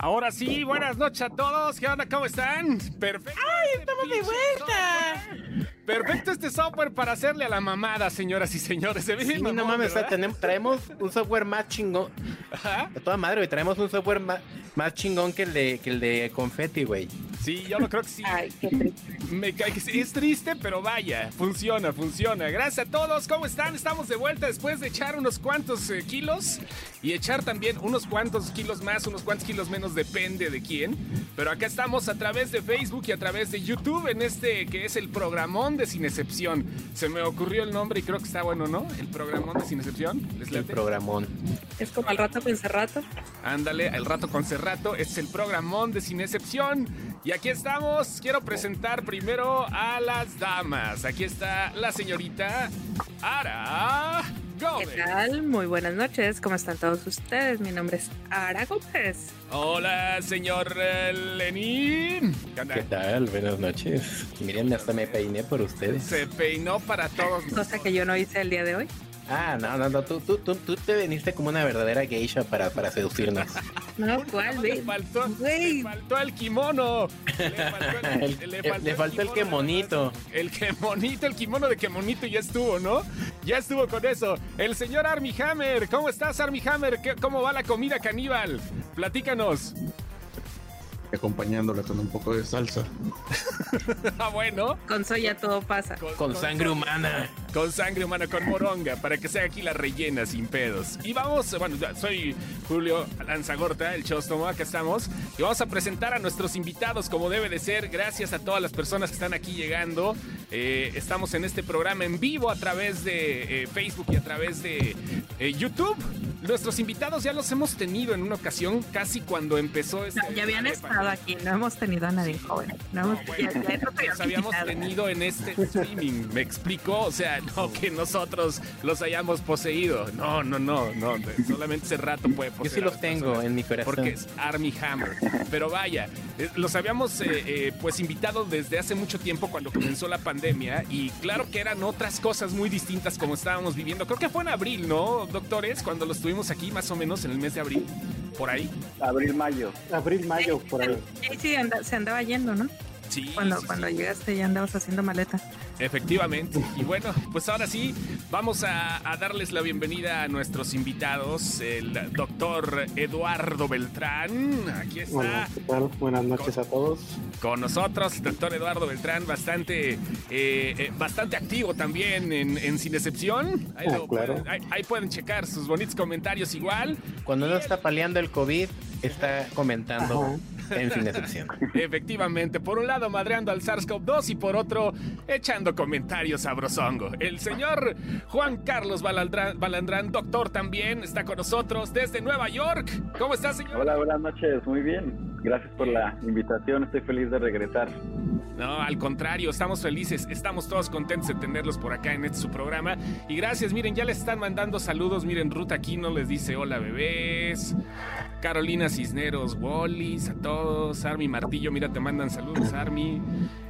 Ahora sí, buenas noches a todos. ¿Qué onda? ¿Cómo están? Perfecto. ¡Ay, estamos de vuelta! Perfecto este software para hacerle a la mamada, señoras y señores. Se Sí, bien no mamón, mames, o sea, ¿verdad? tenemos, traemos un software más chingón. Ajá. De toda madre, güey, traemos un software más, más chingón que el de, que el de Confetti, güey. Sí, yo lo creo que sí. Ay, qué triste. Me cae que sí. Es triste, pero vaya, funciona, funciona. Gracias a todos. ¿Cómo están? Estamos de vuelta después de echar unos cuantos eh, kilos y echar también unos cuantos kilos más, unos cuantos kilos menos, depende de quién. Pero acá estamos a través de Facebook y a través de YouTube en este que es el programón de Sin Excepción. Se me ocurrió el nombre y creo que está bueno, ¿no? El programón de Sin Excepción. ¿Les El programón. Es como al rato con rato. Ándale, el rato con Cerrato es el programón de Sin Excepción. Y aquí estamos. Quiero presentar primero a las damas. Aquí está la señorita Ara ¿Qué Gómez. tal? Muy buenas noches. ¿Cómo están todos ustedes? Mi nombre es Ara Gómez. Hola, señor eh, Lenín. ¿Qué? ¿Qué tal? Buenas noches. Miren, hasta me peiné por ustedes. Se peinó para todos. Cosa que yo no hice el día de hoy. Ah, no, no, no, tú, tú, tú, tú te veniste como una verdadera geisha para, para seducirnos. No, ¿cuál? Le faltó, le faltó el kimono. Le faltó el, El- le faltó el quemonito. El quemonito, el kimono de quemonito ya estuvo, ¿no? Ya estuvo con eso. El señor Army Hammer, ¿cómo estás, Army Hammer? ¿Qué- ¿Cómo va la comida caníbal? Platícanos. Acompañándola con un poco de salsa. ah, bueno. Con soya todo pasa. Con sangre humana. Con sangre humana, con moronga, para que sea aquí la rellena sin pedos. Y vamos, bueno, ya, soy Julio Lanzagorta, el Chóstomo, acá estamos. Y vamos a presentar a nuestros invitados como debe de ser. Gracias a todas las personas que están aquí llegando. Eh, estamos en este programa en vivo a través de eh, Facebook y a través de eh, YouTube. Nuestros invitados ya los hemos tenido en una ocasión, casi cuando empezó este. No, ya habían esta estado aquí. No hemos tenido a nadie joven. No hemos, no, bueno, ya los habíamos tenido en este streaming, ¿me explico? O sea, no que nosotros los hayamos poseído. No, no, no, no. Solamente ese rato puede Yo poseer. sí a los tengo en mi corazón. Porque es Army Hammer. Pero vaya, eh, los habíamos eh, eh, pues invitado desde hace mucho tiempo cuando comenzó la pandemia y claro que eran otras cosas muy distintas como estábamos viviendo. Creo que fue en abril, ¿no, doctores? Cuando los tuvimos aquí más o menos en el mes de abril. Por ahí. Abril, mayo. Abril, mayo, por ahí. Sí, sí, anda- se andaba yendo, ¿no? Sí, Cuando, sí, cuando sí. llegaste ya andabas haciendo maleta. Efectivamente. Y bueno, pues ahora sí, vamos a, a darles la bienvenida a nuestros invitados, el doctor Eduardo Beltrán. Aquí Hola, está ¿qué tal? Buenas noches a todos. con nosotros, el doctor Eduardo Beltrán, bastante, eh, eh, bastante activo también en, en Sin Excepción. Ahí, Ah, lo claro. pueden, ahí- ahí pueden checar sus bonitos comentarios igual. Cuando uno está paliando el COVID, está comentando Ajá. En sin excepción. Efectivamente, por un lado madreando al SARS-CoV-2 y por otro echando comentarios sabrosongo. El señor Juan Carlos Balandrán, Balandrán, doctor también, está con nosotros desde Nueva York. ¿Cómo está, señor? Hola, buenas noches, muy bien. Gracias por la invitación, estoy feliz de regresar. No, al contrario, estamos felices, estamos todos contentos de tenerlos por acá en este su programa. Y gracias, miren, ya les están mandando saludos. Miren, Ruth Aquino les dice hola bebés. Carolina Cisneros, Wallis, a todos. Army Martillo, mira, te mandan saludos, Army.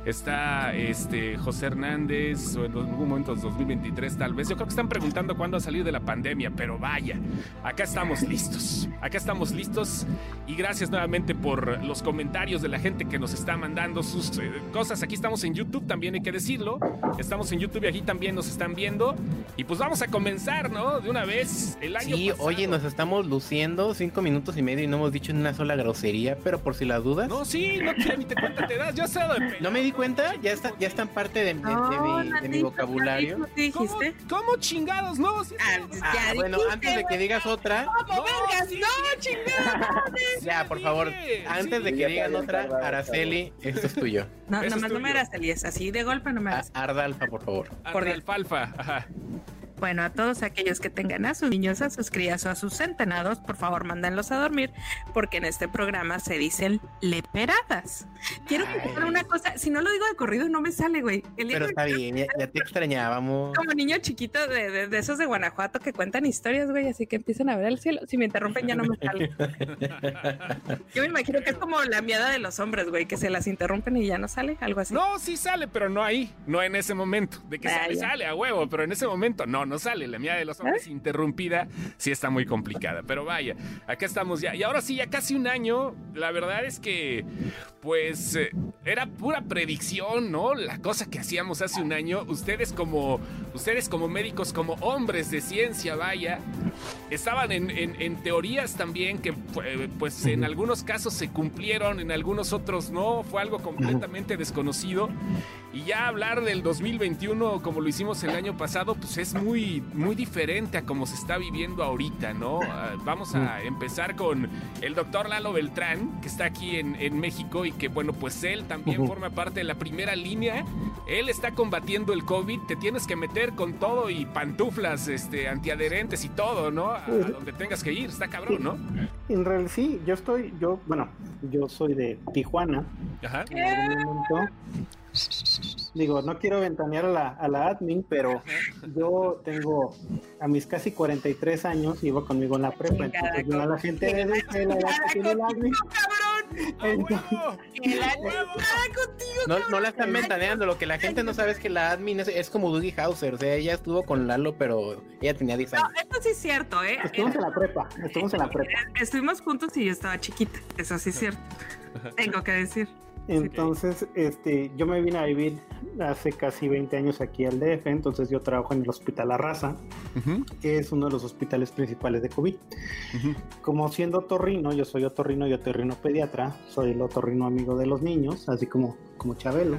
Está este José Hernández, o en algún momento 2023 tal vez. Yo creo que están preguntando cuándo ha salido de la pandemia, pero vaya, acá estamos listos. Acá estamos listos. Y gracias nuevamente por los comentarios de la gente que nos está mandando sus eh, cosas. Aquí estamos en YouTube también, hay que decirlo. Estamos en YouTube y aquí también nos están viendo. Y pues vamos a comenzar, ¿no? De una vez el año Sí, pasado. oye, nos estamos luciendo cinco minutos y medio y no hemos dicho ni una sola grosería, pero por si las dudas. No, sí, no quiero ni te cuenta te das. Yo sé ¿No me di cuenta? Ya está, ya están parte de, de- de mi, de mi vocabulario. ¿Qué ¿Cómo, dijiste? ¿Cómo chingados? No, sí, Ah, Ah, ya bueno, dijiste, antes de que digas otra, ¿Cómo No, vergas? sí, ¡No, chingada! ya, por favor, antes de que digan otra, Araceli, esto es tuyo. No, es no me hagas Elías, así de golpe no me. Ardalfa, por favor. por alfalfa. Ajá. Bueno, a todos aquellos que tengan a sus niños, a sus crías o a sus centenados, por favor, mándenlos a dormir, porque en este programa se dicen leperadas. Quiero que sepan una cosa, si no lo digo de corrido, no me sale, güey. El Pero está bien, ya, ya te extrañábamos. como niño chiquito de, de- de esos de Guanajuato que cuentan historias, güey, así que empiezan a ver el cielo. Si me interrumpen ya no me sale. Yo me imagino que es como la miada de los hombres, güey, que se las interrumpen y ya no sale, algo así. No, sí sale, pero no ahí, no en ese momento. De que Ah, sale, ya. sale a huevo, pero en ese momento no, no sale. La mía de los hombres interrumpida sí está muy complicada. Pero vaya, acá estamos ya. Y ahora sí, ya casi un año. La verdad es que, pues, eh, era pura predicción, ¿no? La cosa que hacíamos hace un año. Ustedes como, ustedes como médicos, como hombres de ciencia, vaya, estaban en, en- en teorías también que, eh, pues, en algunos casos se cumplieron, en algunos otros no. Fue algo completamente desconocido. Y ya hablar del 2021 como lo hicimos el año pasado, pues es muy, muy diferente a como se está viviendo ahorita, ¿no? Ah, vamos a empezar con el doctor Lalo Beltrán, que está aquí en, en México y que, bueno, pues él también forma parte de la primera línea. Él está combatiendo el COVID, te tienes que meter con todo y pantuflas este, antiadherentes y todo, ¿no? A, a donde tengas que ir, está cabrón, ¿no? En realidad sí, yo estoy, yo, bueno, yo soy de Tijuana. Ajá. En algún momento, digo, no quiero ventanear a la, a la admin, pero yo tengo a mis casi 43 años, iba conmigo en la prepa, entonces yo a la gente de la edad que tiene la admin. ¡A Entonces! El. No, no la están ventaneando, lo que la gente no sabe es que la admin es, es como Dougie Hauser, o sea, ella estuvo con Lalo, pero ella tenía 10 No, años. esto sí es cierto, ¿eh? estuvimos en la prepa, estuvimos en la prepa. Estuvimos juntos y yo estaba chiquita. Eso sí es cierto. Tengo que decir. Entonces, este, yo me vine a vivir hace casi 20 años aquí al DF, entonces yo trabajo en el Hospital La Raza, Ujú, que es uno de los hospitales principales de COVID. Como siendo otorrino, yo soy otorrino y otorrino pediatra, soy el otorrino amigo de los niños, así como, como Chabelo.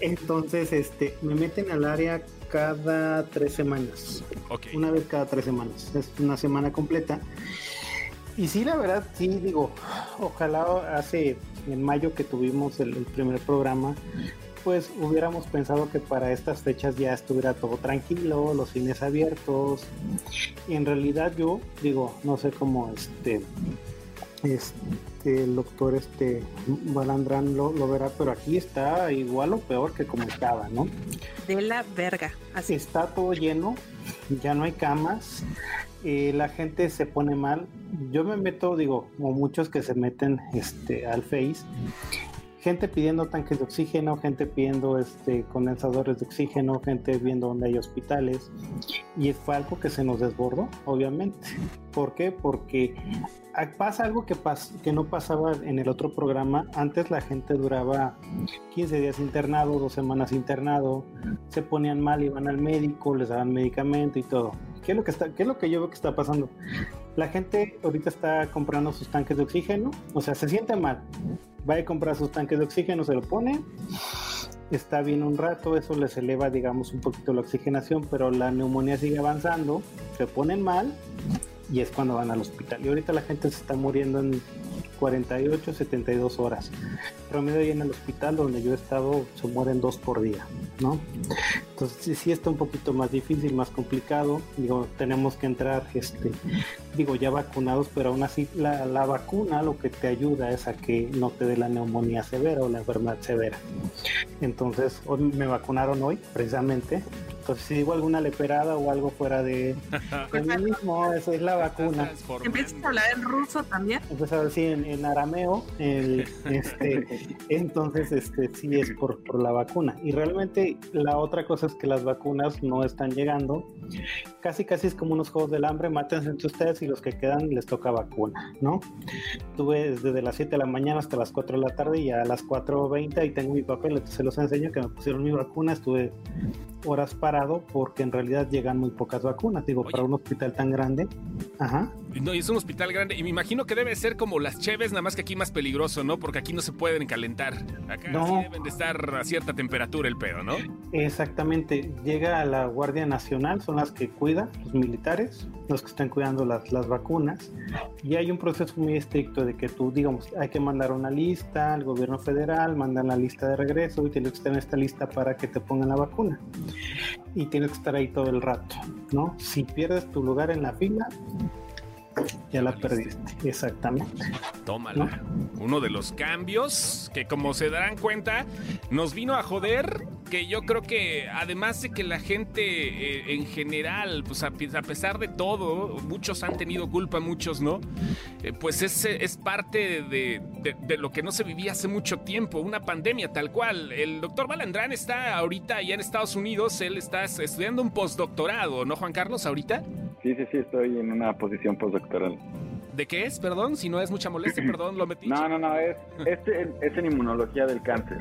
Entonces, este, me meten al área cada tres semanas, Ok. una vez cada tres semanas, es una semana completa. Y sí, la verdad, sí, digo, ojalá hace en mayo que tuvimos el, primer programa, pues hubiéramos pensado que para estas fechas ya estuviera todo tranquilo, los cines abiertos. Y en realidad yo digo, no sé cómo este, este el doctor este Balandrán lo, lo verá, pero aquí está igual o peor que como estaba, ¿no? De la verga. Así. Está todo lleno, ya no hay camas, eh, la gente se pone mal. Yo me meto, digo, como muchos que se meten este, al Face, gente pidiendo tanques de oxígeno, gente pidiendo este, condensadores de oxígeno, gente viendo dónde hay hospitales. Y fue algo que se nos desbordó, obviamente. ¿Por qué? Porque pasa algo que, pas que no pasaba en el otro programa. Antes la gente duraba 15 días internado, dos semanas internado, se ponían mal, iban al médico, les daban medicamento y todo. ¿Qué es lo que, está, qué es lo que yo veo que está pasando? La gente ahorita está comprando sus tanques de oxígeno, o sea, se siente mal, va a comprar sus tanques de oxígeno, se lo pone, está bien un rato, eso les eleva, digamos, un poquito la oxigenación, pero la neumonía sigue avanzando, se ponen mal y es cuando van al hospital. Y ahorita la gente se está muriendo en 48, 72 horas. Promedio ahí en el hospital donde yo he estado se mueren dos por día, ¿no? Entonces sí, sí está un poquito más difícil, más complicado. Digo, tenemos que entrar, este, digo, ya vacunados, pero aún así la, la vacuna lo que te ayuda es a que no te dé la neumonía severa o la enfermedad severa. Entonces, hoy me vacunaron hoy, precisamente. Entonces, si digo alguna leperada o algo fuera de, de mí mismo, eso es la vacuna. Empiezas a hablar en ruso también. A decir en, en arameo, el, este, entonces este sí es por, por la vacuna. Y realmente la otra cosa es que las vacunas no están llegando. Casi casi es como unos juegos del hambre, mátense entre ustedes y los que quedan les toca vacuna, ¿no? Tuve desde las 7 de la mañana hasta las 4 de la tarde y a las 4.20 ahí tengo mi papel, entonces se los enseño que me pusieron mi vacuna, estuve horas parado porque en realidad llegan muy pocas vacunas, digo, Oye. para un hospital tan grande. Ajá. No, y es un hospital grande. Y me imagino que debe ser como las cheves, nada más que aquí más peligroso, ¿no? Porque aquí no se pueden calentar. Acá No. sí deben de estar a cierta temperatura el pedo, ¿no? Exactamente, llega a la Guardia Nacional, son las que cuidan, los militares, los que están cuidando las, las vacunas, y hay un proceso muy estricto de que tú, digamos, hay que mandar una lista al gobierno federal, mandan la lista de regreso y tienes que estar en esta lista para que te pongan la vacuna. Y tienes que estar ahí todo el rato, ¿no? Si pierdes tu lugar en la fila, ya la perdiste, exactamente. Tómala. Uno de los cambios que, como se darán cuenta, nos vino a joder porque yo creo que además de que la gente eh, en general, pues a, pesar de todo, muchos han tenido culpa, muchos no, eh, pues es, es parte de, de, de, lo que no se vivía hace mucho tiempo, una pandemia tal cual. El doctor Balandrán está ahorita allá en Estados Unidos, él está estudiando un postdoctorado, ¿no, Juan Carlos, ahorita? Sí, sí, sí, estoy en una posición postdoctoral. ¿De qué es? Perdón, si no es mucha molestia, perdón, lo metí. No, no, no, es, este es en inmunología del cáncer.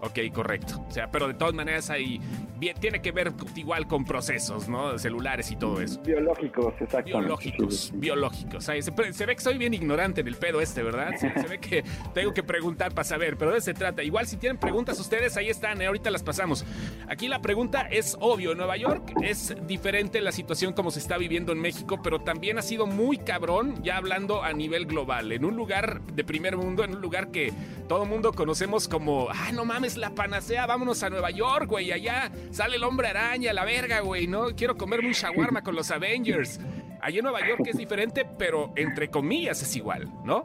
Ok, correcto. O sea, pero de todas maneras bien, tiene que ver tengo con procesos, ¿no? Celulares y todo eso. Biológicos, exactamente. Biológicos, sí, sí. biológicos. Se, se, ve que soy bien ignorante en el pedo este, ¿verdad? Se, se, ve que tengo que preguntar para saber, pero de eso se trata. Igual si tienen preguntas ustedes, ahí están, ¿eh? ahorita las pasamos. Aquí la pregunta es obvio, en Nueva York es diferente la situación como se está viviendo en México, pero también ha sido muy cabrón, ya hablando a nivel global, en un lugar de primer mundo, en un lugar que todo mundo conocemos como, ah, no mames, la panacea, vámonos a Nueva York, güey, allá sale el hombre araña, la verga, güey, ¿no? Quiero comerme un shawarma con los Avengers. Allí en Nueva York es diferente, pero entre comillas es igual, ¿no?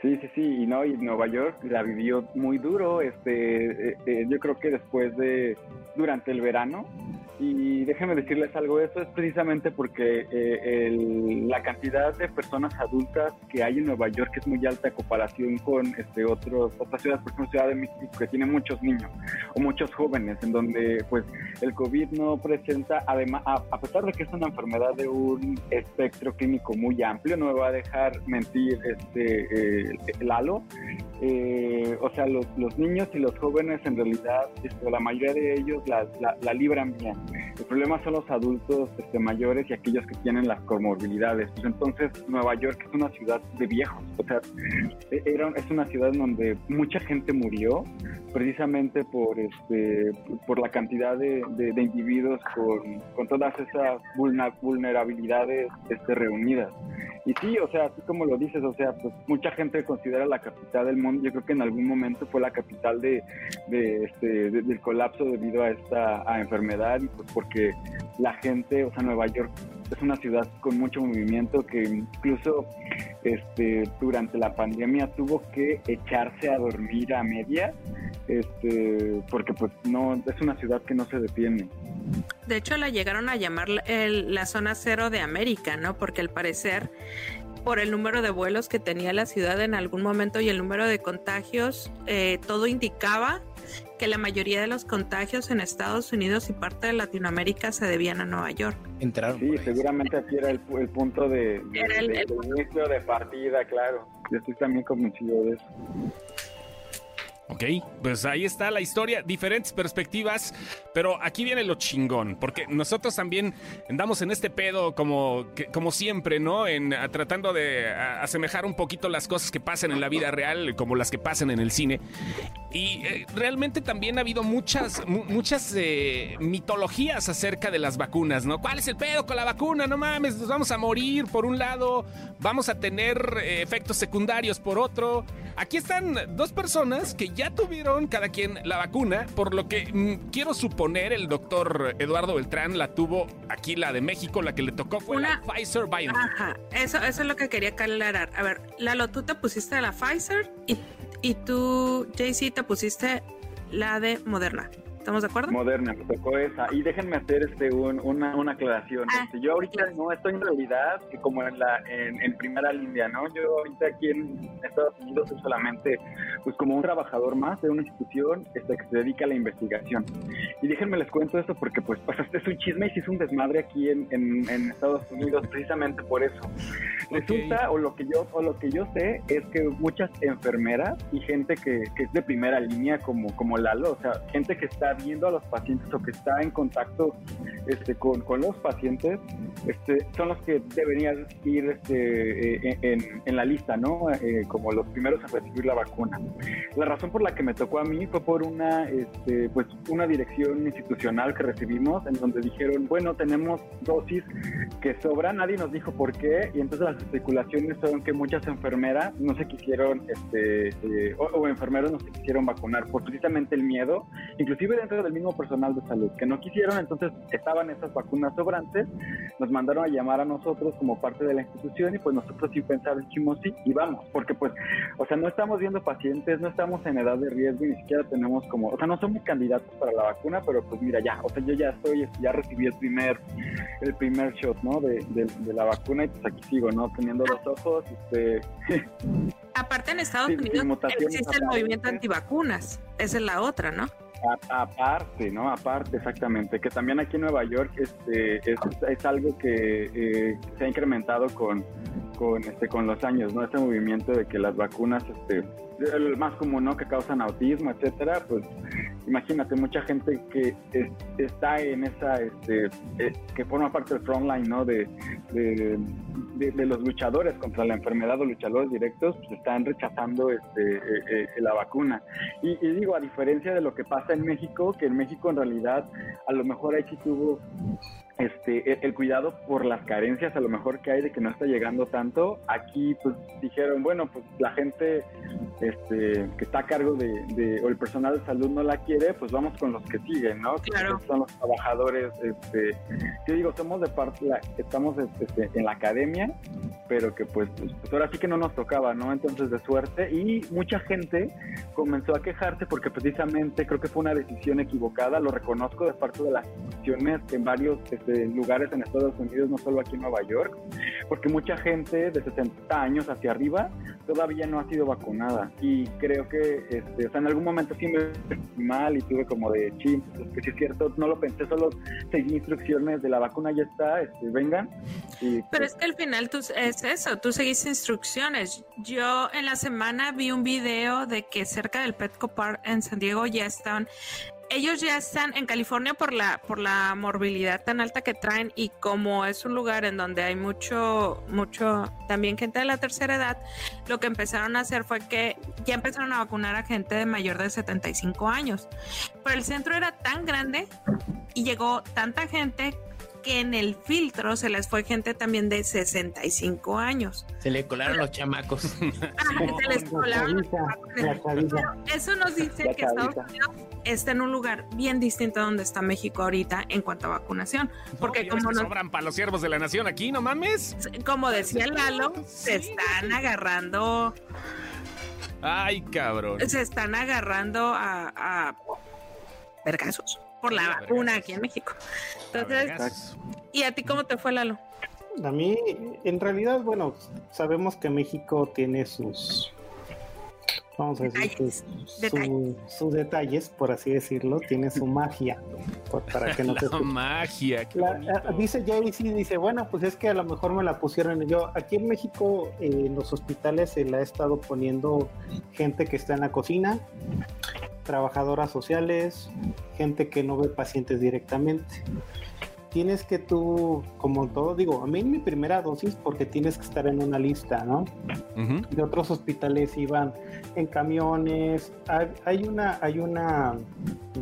Sí, sí, sí, y no, y Nueva York la vivió muy duro, este, eh, eh, yo creo que después de, durante el verano, y déjenme decirles algo, eso es precisamente porque eh, el, la cantidad de personas adultas que hay en Nueva York es muy alta en comparación con este, otros, otras ciudades, por ejemplo Ciudad de México, que tiene muchos niños o muchos jóvenes, en donde pues el COVID no presenta, además, a, pesar de que es una enfermedad de un espectro clínico muy amplio, no me va a dejar mentir este eh, Lalo, eh, o sea, los, los, niños y los jóvenes en realidad, este, la mayoría de ellos la, la, la libran bien. El problema son los adultos este, mayores y aquellos que tienen las comorbilidades. Pues entonces, Nueva York es una ciudad de viejos. O sea, era, es una ciudad donde mucha gente murió precisamente por, este, por la cantidad de, de, de individuos con, con, todas esas vulnerabilidades este, reunidas. Y sí, o sea, así como lo dices, o sea, pues mucha gente considera la capital del mundo. Yo creo que en algún momento fue la capital de, de este, del colapso debido a esta a enfermedad pues porque la gente, o sea, Nueva York es una ciudad con mucho movimiento que incluso este, durante la pandemia tuvo que echarse a dormir a media este, porque pues no es una ciudad que no se detiene. De hecho, la llegaron a llamar el, la zona cero de América, ¿no? Porque al parecer, por el número de vuelos que tenía la ciudad en algún momento y el número de contagios, eh, todo indicaba que la mayoría de los contagios en Estados Unidos y parte de Latinoamérica se debían a Nueva York. Entraron. Sí, seguramente aquí era el, el punto de, de, era el, de, el... inicio de partida, claro. Yo estoy también convencido de eso. Ok, pues ahí está la historia, diferentes perspectivas, pero aquí viene lo chingón, porque nosotros también andamos en este pedo como, que, como siempre, ¿no? En a, tratando de a, asemejar un poquito las cosas que pasan en la vida real como las que pasan en el cine. Y eh, realmente también ha habido muchas, muchas eh, mitologías acerca de las vacunas, ¿no? ¿Cuál es el pedo con la vacuna? No mames, nos vamos a morir por un lado, vamos a tener eh, efectos secundarios por otro. Aquí están dos personas que ya tuvieron cada quien la vacuna, por lo que mmm, quiero suponer el doctor Eduardo Beltrán la tuvo aquí, la de México, la que le tocó fue Una... la Pfizer BioNTech. Ajá, eso, eso es lo que quería aclarar. A ver, Lalo, tú te pusiste la Pfizer y, y tú, JC, te pusiste la de Moderna. ¿Estamos de acuerdo? Moderna, me tocó esa. Y déjenme hacer este un, una, una, aclaración. Ah, este, yo ahorita no estoy en realidad como en la en, en, primera línea, ¿no? Yo ahorita aquí en Estados Unidos soy solamente pues como un trabajador más de una institución este, que se dedica a la investigación. Y déjenme les cuento esto porque pues, pues este es un chisme y si es un desmadre aquí en, en, en, Estados Unidos precisamente por eso. Okay. Resulta, o lo que yo o lo que yo sé es que muchas enfermeras y gente que, que es de primera línea como, como Lalo, o sea, gente que está viendo a los pacientes o que está en contacto este, con, con los pacientes, este, son los que deberían ir este, eh, en, en, la lista, ¿no? Eh, como los primeros a recibir la vacuna. La razón por la que me tocó a mí fue por una, este, pues, una dirección institucional que recibimos en donde dijeron, bueno, tenemos dosis que sobran, nadie nos dijo por qué, y entonces las especulaciones fueron que muchas enfermeras no se quisieron, este, eh, o, o enfermeros no se quisieron vacunar por precisamente el miedo, inclusive dentro del mismo personal de salud, que no quisieron, entonces estaban esas vacunas sobrantes, nos mandaron a llamar a nosotros como parte de la institución y pues nosotros sin pensar dijimos sí y vamos, porque pues, o sea, no estamos viendo pacientes, no estamos en edad de riesgo, ni siquiera tenemos como, o sea, no somos candidatos para la vacuna, pero pues mira, ya, o sea, yo ya estoy, ya recibí el primer, el primer shot, ¿no? De, de, la vacuna y pues aquí sigo, ¿no? Teniendo los ojos, este... Aparte en Estados Unidos existe el movimiento antivacunas, esa es la otra, ¿no? Aparte, ¿no? Aparte, exactamente. Que también aquí en Nueva York este, es, algo que eh, se ha incrementado con, con, este, con los años, ¿no? Este movimiento de que las vacunas, este, el más común, ¿no? Que causan autismo, etcétera, pues imagínate, mucha gente que está en esa, este, eh, que forma parte del frontline, ¿no? De, de, los luchadores contra la enfermedad o luchadores directos, pues están rechazando este, eh, la vacuna. Y, y, digo, a diferencia de lo que pasa en México, que en México en realidad a lo mejor ahí sí tuvo este, el, cuidado por las carencias a lo mejor que hay de que no está llegando tanto. Aquí pues dijeron, bueno, pues la gente este, que está a cargo de, o el personal de salud no la quiere, pues vamos con los que siguen, ¿no? Claro. son los trabajadores, este, yo digo, somos de parte, la, estamos este, en la academia, pero que pues, pues, pues, ahora sí que no nos tocaba, ¿no? Entonces de suerte y mucha gente comenzó a quejarse porque precisamente creo que fue una decisión equivocada, lo reconozco de parte de las instituciones en varios este, lugares en Estados Unidos, no solo aquí en Nueva York, porque mucha gente de 60 años hacia arriba todavía no ha sido vacunada y creo que este, o sea, en algún momento sí me sentí mal y tuve como de ching, pues, que si es cierto, no lo pensé, solo seguí instrucciones de la vacuna ya está, este, vengan. Y, Pero pues es que al final tú, es eso, tú seguiste instrucciones. Yo en la semana vi un video de que cerca del Petco Park en San Diego ya están ellos ya están en California por la por la morbilidad tan alta que traen y como es un lugar en donde hay mucho mucho también gente de la tercera edad, lo que empezaron a hacer fue que ya empezaron a vacunar a gente de mayor de 75 años. Pero el centro era tan grande y llegó tanta gente que en el filtro se les fue gente también de 65 años. Se le colaron los chamacos. se les colaron eso nos dice que Estados Unidos está en un lugar bien distinto a donde está México ahorita en cuanto a vacunación. Porque como no sobran para los siervos de la nación aquí, no mames. Como decía Lalo, se están agarrando. Ay, cabrón. Se están agarrando a, a vergazos por la vacuna aquí en México. Entonces, ¿y a ti cómo te fue, Lalo? A mí, en realidad, bueno, sabemos que México tiene sus, vamos a decir, sus, detalles. por así decirlo, tiene su magia, para que no la magia. dice Jaycee, dice, bueno, pues es que a lo mejor me la pusieron yo. Aquí en México, eh, en los hospitales se le ha estado poniendo gente que está en la cocina, trabajadoras sociales, gente que no ve pacientes directamente. Tienes que tú, como todo, digo, a mí mi primera dosis porque tienes que estar en una lista, ¿no? De otros hospitales iban en camiones. Hay, una, hay una,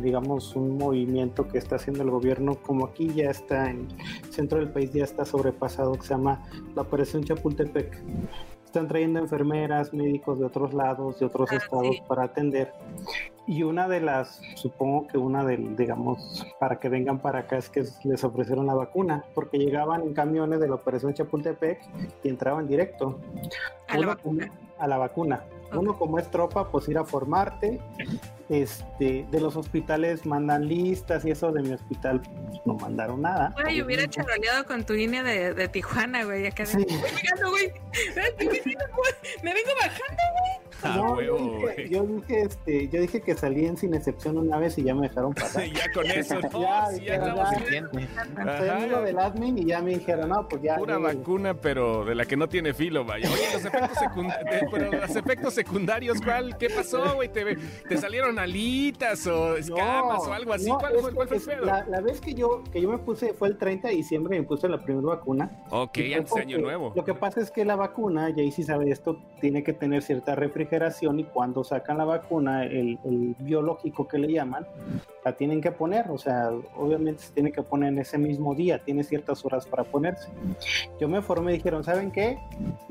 digamos, un movimiento que está haciendo el gobierno, como aquí ya está en el centro del país, ya está sobrepasado, que se llama la Operación Chapultepec están trayendo enfermeras, médicos de otros lados, de otros ah, estados para atender. Y una de las, supongo que una de, digamos, para que vengan para acá es que les ofrecieron la vacuna, porque llegaban en camiones de la operación Chapultepec y entraban directo a la vacuna. A la vacuna. Uno como es tropa, pues ir a formarte. Este, de los hospitales mandan listas y eso de mi hospital pues, no mandaron nada. Yo hubiera charoleado con tu línea de, de Tijuana, güey. Acá sí. güey. Me vengo bajando, güey. Ah, no, yo, dije, yo, dije, este, yo dije que salían sin excepción una vez y ya me dejaron pasar. ya con eso, ¿no? ya, sí, ya, Soy amigo del admin y ya me dijeron, no, pues ya. Pura vacuna, pero de la que no tiene filo, vaya. Oye, los efectos, secundarios, pero los efectos secundarios, ¿cuál? ¿Qué pasó, güey? ¿Te, ¿Te, salieron alitas o escamas o algo así? ¿Cuál, fue, ¿Cuál, fue, el pedo? La, la, vez que yo, que yo me puse, fue el 30 de diciembre, me puse la primera vacuna. Ok, antes de año nuevo. Lo que pasa es que la vacuna, ya ahí sí sabe esto, tiene que tener cierta refrigeración refrigeración y cuando sacan la vacuna, el, el, biológico que le llaman, la tienen que poner, o sea, obviamente se tiene que poner en ese mismo día, tiene ciertas horas para ponerse. Yo me formé y dijeron, ¿saben qué?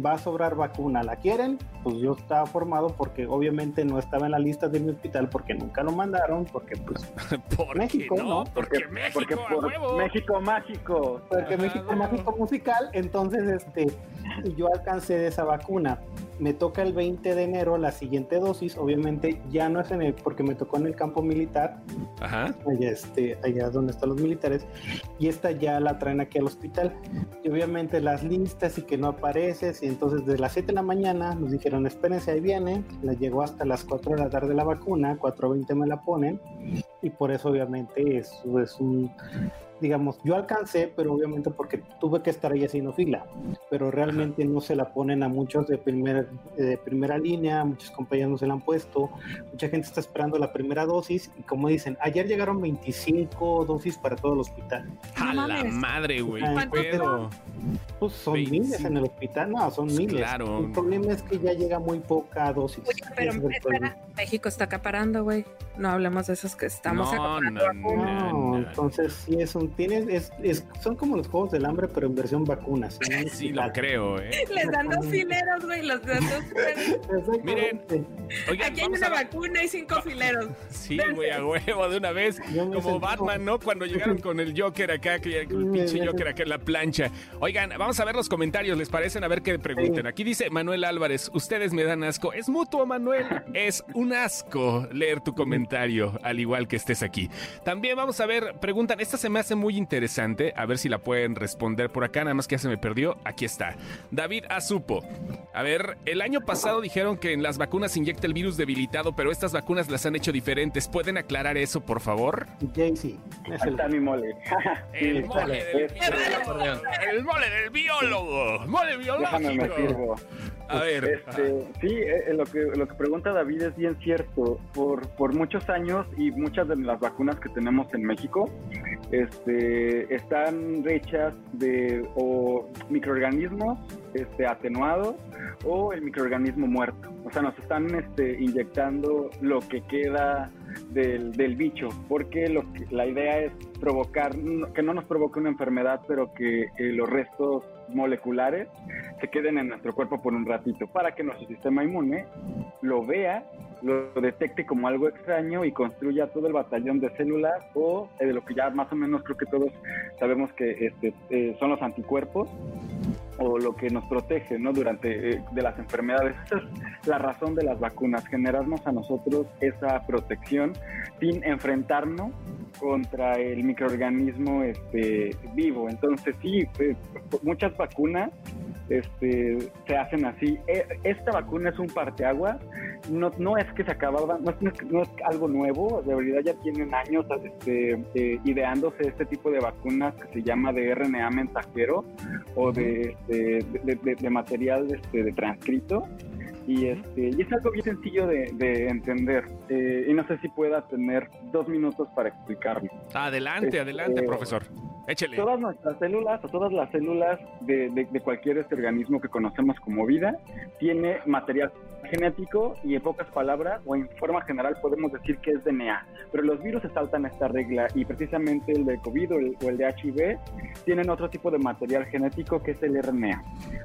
Va a sobrar vacuna, ¿la quieren? Pues yo estaba formado porque obviamente no estaba en la lista de mi hospital porque nunca lo mandaron, porque pues ¿Por México, no? Porque, México, México mágico. Porque México mágico musical, entonces este yo alcancé de esa vacuna. Me toca el 20 de enero la siguiente dosis, obviamente ya no es en el, porque me tocó en el campo militar, Ajá. allá, este, allá donde están los militares, y esta ya la traen aquí al hospital. Y obviamente las listas y que no apareces, y entonces desde las 7 de la mañana nos dijeron, espérense, ahí viene, la llegó hasta las 4 de la tarde la vacuna, 4.20 me la ponen, y por eso obviamente eso es un digamos, yo alcancé, pero obviamente porque tuve que estar ahí haciendo fila, pero realmente no se la ponen a muchos de, primer, de primera línea, muchos compañeros no se la han puesto, mucha gente está esperando la primera dosis y como dicen, ayer llegaron 25 dosis para todo el hospital. A la madre, güey. Pues son miles en el hospital, no, son miles. Claro. El problema es que ya llega muy poca dosis. Oye, pero espera, México está acaparando, güey. No hablemos de esos que estamos no, acaparando. No, no, no, entonces sí es un tienes es, es, son como los juegos del hambre pero en versión vacunas. Sí, lo creo, eh. Les dan dos fileros, güey, los dan dos Miren, oigan, aquí hay una vacuna y cinco fileros. Sí, güey, a huevo de una vez, como Batman, ¿no? Cuando llegaron con el Joker acá, que el pinche Joker acá en la plancha. Oigan, vamos a ver los comentarios, ¿les parecen? A ver qué pregunten. Aquí dice Manuel Álvarez, ustedes me dan asco. Es mutuo, Manuel. Es un asco leer tu comentario, al igual que estés aquí. También vamos a ver, preguntan, esta se me hace muy interesante, a ver si la pueden responder por acá, nada más que ya se me perdió. Aquí está. David Azupo. A ver, el año pasado dijeron que en las vacunas se inyecta el virus debilitado, pero estas vacunas las han hecho diferentes. ¿Pueden aclarar eso, por favor? Jaycee. Es está mi mole. el, mole del biólogo. el mole del biólogo. Mole biológico. A ver. Este, sí, eh, lo, que, lo que pregunta David es bien cierto. Por, por muchos años y muchas de las vacunas que tenemos en México este, están hechas de o microorganismos este, atenuados o el microorganismo muerto. O sea, nos están este, inyectando lo que queda del, del bicho, porque lo que, la idea es provocar, que no nos provoque una enfermedad, pero que eh, los restos moleculares se queden en nuestro cuerpo por un ratito, para que nuestro sistema inmune lo vea, lo detecte como algo extraño y construya todo el batallón de células o eh, de lo que ya más o menos creo que todos sabemos que este, eh, son los anticuerpos o lo que nos protege ¿no? durante eh, de las enfermedades. Esa es la razón de las vacunas, generarnos a nosotros esa protección sin enfrentarnos contra el microorganismo este, vivo. Entonces sí, eh, muchas vacunas este, se hacen así. E, esta vacuna es un parteaguas, no, no es que se acababa, no es, no es algo nuevo, de verdad ya tienen años este, eh, ideándose este tipo de vacunas que se llama de RNA mensajero o de, de, de, material este, de transcrito. Y, este, y es algo bien sencillo de, entender. Eh, y no sé si pueda tener dos minutos para explicarlo. Adelante, este, adelante, profesor. Échele. Todas nuestras células o todas las células de, de, cualquier este organismo que conocemos como vida tiene material genético y en pocas palabras o en forma general podemos decir que es DNA. Pero los virus se saltan esta regla y precisamente el de COVID o el, o el de HIV tienen otro tipo de material genético que es el RNA.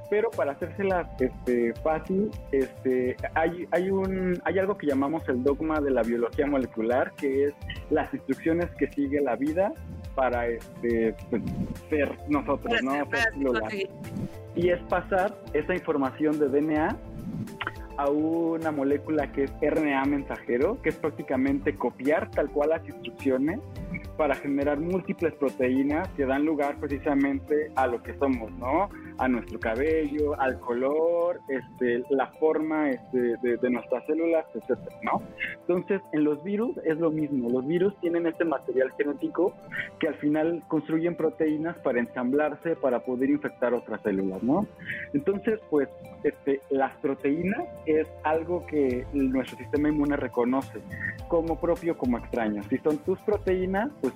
Pero para hacérsela este, fácil, este, hay, hay, un, hay algo que llamamos el dogma de la biología molecular, que es las instrucciones que sigue la vida para este, pues, ser nosotros, ¿no? y es pasar esa información de DNA a una molécula que es RNA mensajero, que es prácticamente copiar tal cual las instrucciones para generar múltiples proteínas que dan lugar precisamente a lo que somos, ¿no? A nuestro cabello, al color, este, la forma este, de, nuestras células, etcétera, ¿no? Entonces, en los virus es lo mismo. Los virus tienen este material genético que al final construyen proteínas para ensamblarse para poder infectar otras células, ¿no? Entonces, pues, este, las proteínas es algo que nuestro sistema inmune reconoce como propio, como extraño. Si son tus proteínas, pues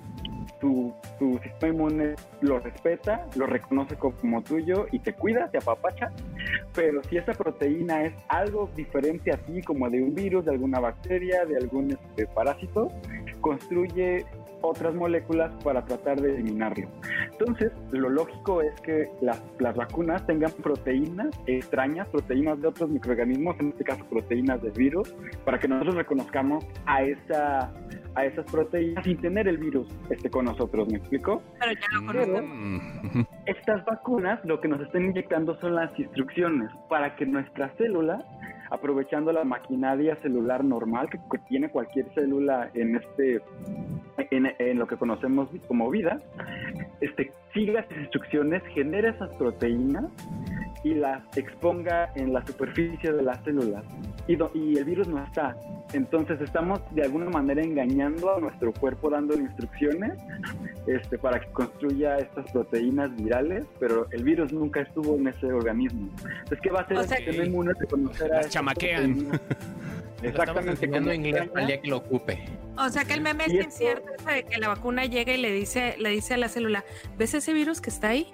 tu, tu sistema inmune lo respeta, lo reconoce como tuyo y te cuida, te apapacha, pero si esa proteína es algo diferente a ti, como de un virus, de alguna bacteria, de algún este, parásito, construye otras moléculas para tratar de eliminarlo. Entonces, lo lógico es que las, las, vacunas tengan proteínas extrañas, proteínas de otros microorganismos, en este caso proteínas de virus, para que nosotros reconozcamos a esa a esas proteínas sin tener el virus este, con nosotros, ¿me explico? Pero ya lo conocemos. Estas vacunas lo que nos están inyectando son las instrucciones para que nuestra célula aprovechando la maquinaria celular normal que tiene cualquier célula en este en, lo que conocemos como vida, este, siga esas instrucciones, genera esas proteínas y las exponga en la superficie de las células. Y, do, y, el virus no está. Entonces estamos de alguna manera engañando a nuestro cuerpo dándole instrucciones este, para que construya estas proteínas virales, pero el virus nunca estuvo en ese organismo. Entonces, ¿qué va a hacer O sea el sistema inmune de conocer a chamaquean. proteínas? Estamos inglés el día que lo ocupe. O sea que el meme es Y bien esto- cierto eso de que la vacuna llega y le dice, le dice a la célula, ¿ves ese virus que está ahí?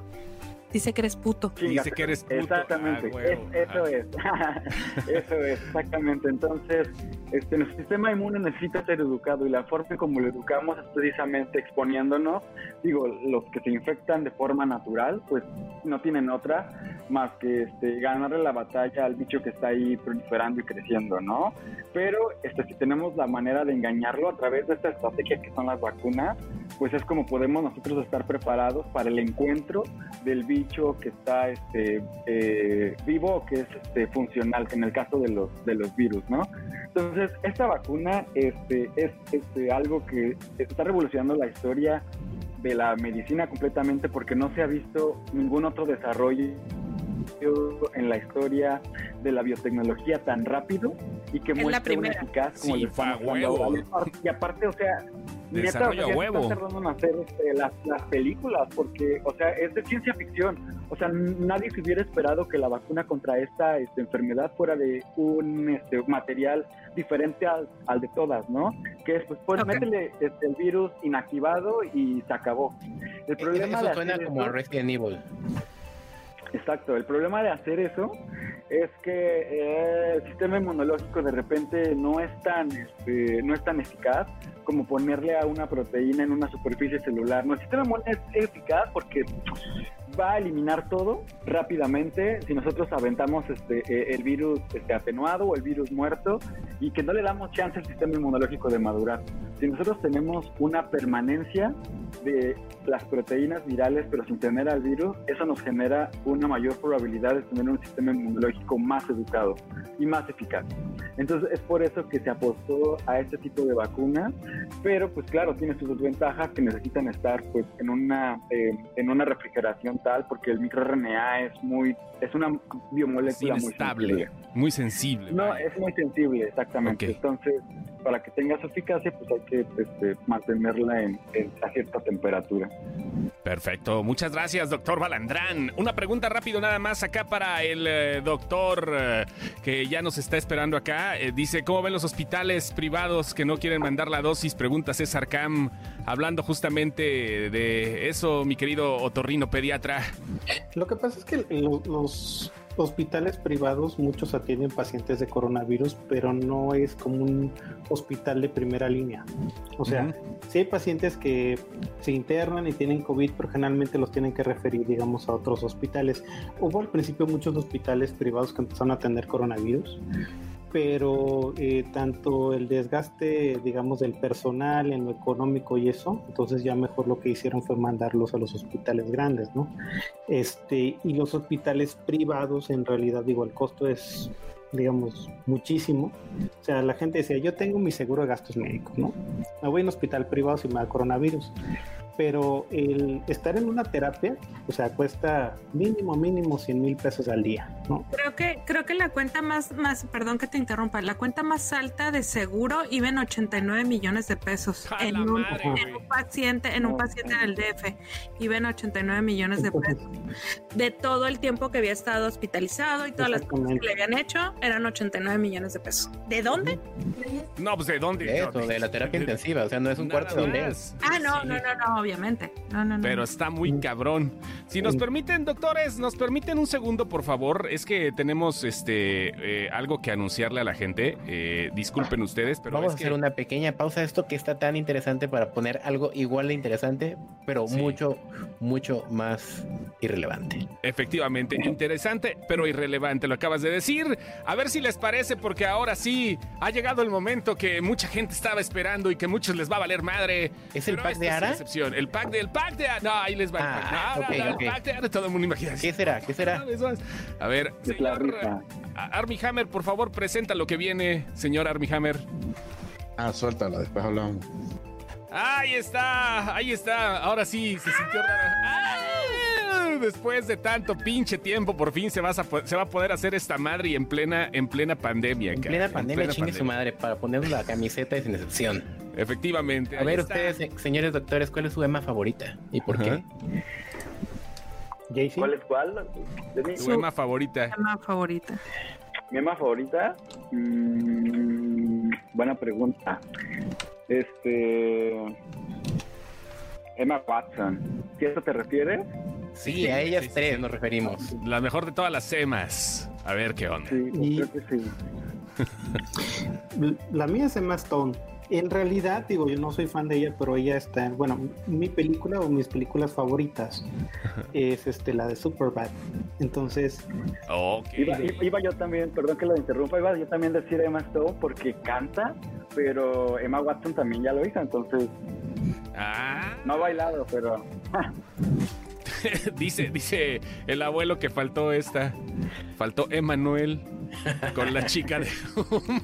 Dice que eres puto. Dice que eres puto. Exactamente, Ah, es- eso Ah. es. eso es, exactamente. Entonces, este, nuestro sistema inmune necesita ser educado y la forma en como lo educamos es precisamente exponiéndonos. Digo, los que se infectan de forma natural, pues no tienen otra más que este, ganarle la batalla al bicho que está ahí proliferando y creciendo, ¿no? Pero este, si tenemos la manera de engañarlo a través de esta estrategia que son las vacunas, pues es como podemos nosotros estar preparados para el encuentro del bicho que está este, eh, vivo o que es este, funcional, en el caso de los, de los virus, ¿no? Entonces, esta vacuna este, es este, algo que está revolucionando la historia de la medicina completamente porque no se ha visto ningún otro desarrollo en la historia de la biotecnología tan rápido y que muestra una eficaz como Sí, ahora. Y aparte, o sea, Desarrollo o sea, ya a se huevo. están tardando en hacer este, las, las películas porque, o sea, es de ciencia ficción. O sea, nadie se hubiera esperado que la vacuna contra esta este, enfermedad fuera de un este, material diferente al, al de todas, ¿no? Que es, pues, pues métele este, el virus inactivado y se acabó. El problema de Eso suena hacer como a Resident Evil. Exacto, el problema de hacer eso es que eh, el sistema inmunológico de repente no es tan este, no es tan eficaz como ponerle a una proteína en una superficie celular. El sistema inmune es eficaz porque va a eliminar todo rápidamente si nosotros aventamos este, eh, el virus este, atenuado o el virus muerto y que no le damos chance al sistema inmunológico de madurar. Si nosotros tenemos una permanencia de las proteínas virales pero sin tener al virus, eso nos genera una mayor probabilidad de tener un sistema inmunológico más educado y más eficaz. Entonces es por eso que se apostó a este tipo de vacunas, pero pues claro, tiene sus desventajas que necesitan estar pues en una, eh, en una refrigeración tal porque el microRNA es muy, es una Es biomolécula muy inestable, sensible. muy sensible. No, es muy sensible, exactamente. Entonces, para que tenga su eficacia, pues hay que este, mantenerla en, en- a cierta temperatura. Perfecto, muchas gracias, doctor Balandrán. Una pregunta rápido nada más acá para el eh, doctor eh, que ya nos está esperando acá. Eh, dice, ¿cómo ven los hospitales privados que no quieren mandar la dosis? Pregunta César Cam, hablando justamente de eso, mi querido otorrino pediatra. Lo que pasa es que lo- los hospitales privados, muchos atienden pacientes de coronavirus, pero no es como un hospital de primera línea. O sea, Ujú. sí hay pacientes que se internan y tienen COVID, pero generalmente los tienen que referir, digamos, a otros hospitales. Hubo al principio muchos hospitales privados que empezaron a atender coronavirus, pero eh, tanto el desgaste, digamos, del personal en lo económico y eso, entonces ya mejor lo que hicieron fue mandarlos a los hospitales grandes, ¿no? Este, y los hospitales privados, en realidad, digo, el costo es, digamos, muchísimo. O sea, la gente decía, yo tengo mi seguro de gastos médicos, ¿no? Me voy a un hospital privado si me da coronavirus. Pero el estar en una terapia, o sea, cuesta mínimo, mínimo 100 mil pesos al día, ¿no? Creo que, creo que la cuenta más, más, perdón que te interrumpa, la cuenta más alta de seguro iba en 89 millones de pesos. ¡A En un, madre, en un paciente, en un paciente en el DF, iba en 89 millones de pesos. De todo el tiempo que había estado hospitalizado y todas las cosas que le habían hecho, eran 89 millones de pesos. ¿De dónde? No, pues de dónde. De eso, No, de la terapia intensiva. O sea, no es un Nada cuarto donde más. Ah, no, Sí. no, no, no, obviamente. No, no, no. Pero está muy cabrón. Si nos permiten, doctores, nos permiten un segundo, por favor. Es que tenemos este eh, algo que anunciarle a la gente. Eh, disculpen ustedes, pero Vamos es a que hacer una pequeña pausa a esto que está tan interesante para poner algo igual de interesante, pero Sí. mucho, mucho más irrelevante. efectivamente interesante, pero irrelevante. Lo acabas de decir. A ver si les parece, porque ahora sí ha llegado el momento que mucha gente estaba esperando y que muchos les va a valer madre. ¿Es el pack de Ara? excepción. El pack de, el pack de. No, ahí les va el Ah, pack. No, no, el pack de. Todo el mundo imagina. ¿Qué será? ¿Qué será? A ver, señor. Army Hammer, por favor, presenta lo que viene, señor Army Hammer. Ah, suéltala, después hablamos. Ahí está, ahí está. Ahora sí, se sintió raro. ¡Ah! Después de tanto pinche tiempo, por fin se, vas a po- se va a poder hacer esta madre y en plena, en plena pandemia. En cara, plena pandemia, plena chingue su madre, para ponernos la camiseta y sin excepción. Efectivamente. A ver, está. ustedes, se- señores doctores, ¿cuál es su ema favorita? ¿Y por qué? Jaycee. ¿Cuál es cuál? Tu ema favorita. Tema favorita. ¿Mi ema favorita? Mm, buena pregunta. Este. Emma Watson. ¿Qué eso te refieres? Sí, a ellas sí, tres sí. nos referimos. La mejor de todas las emas. A ver qué onda. Sí, Y- creo que sí. La mía es Emma Stone. En realidad, digo, yo no soy fan de ella, pero ella está en, bueno, mi película o mis películas favoritas es este la de Superbad. Entonces, Ok. Iba, iba- iba yo también, perdón que lo interrumpa, iba yo también a decir Emma Stone porque canta, pero Emma Watson también ya lo hizo, entonces Ah, no ha bailado, pero dice, dice el abuelo que faltó esta. Faltó Emanuel con la chica de humo.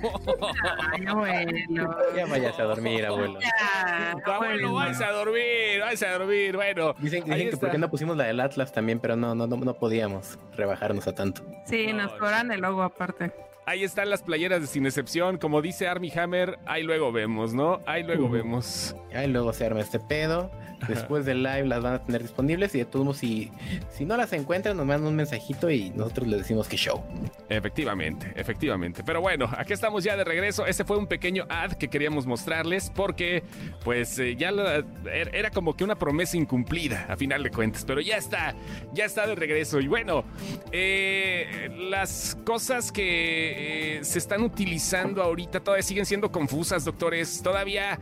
Ay, abuelo. Ya vayas a dormir, abuelo. Ya, Abuelo, vais a dormir, vais a dormir. Bueno, Dicen, que por qué no pusimos la del Atlas también, pero no, no, no, no podíamos rebajarnos a tanto. Sí, No, nos cobran el logo aparte. Ahí están las playeras de Sin Excepción. Como dice Army Hammer, ahí luego vemos, ¿no? Ahí luego vemos. Ahí luego se arma este pedo. Después del live las van a tener disponibles y de todos modos, si, si no las encuentran, nos mandan un mensajito y nosotros les decimos que show. Efectivamente, efectivamente. Pero bueno, aquí estamos ya de regreso. Este fue un pequeño ad que queríamos mostrarles porque, pues, eh, ya la- er- era como que una promesa incumplida, a final de cuentas. Pero ya está, ya está de regreso. Y bueno, eh, las cosas que eh, se están utilizando ahorita todavía siguen siendo confusas, doctores. Todavía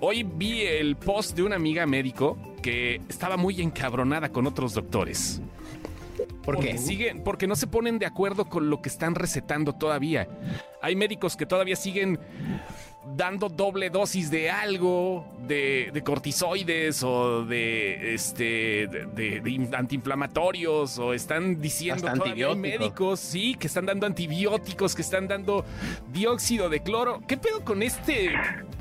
hoy vi el post de una amiga médico que estaba muy encabronada con otros doctores. ¿Por Porque qué? siguen, porque no se ponen de acuerdo con lo que están recetando todavía. Hay médicos que todavía siguen dando doble dosis de algo, de, de cortisoides o de este de, antiinflamatorios, o están diciendo Hasta médicos, sí, que están dando antibióticos, que están dando dióxido de cloro. ¿Qué pedo con este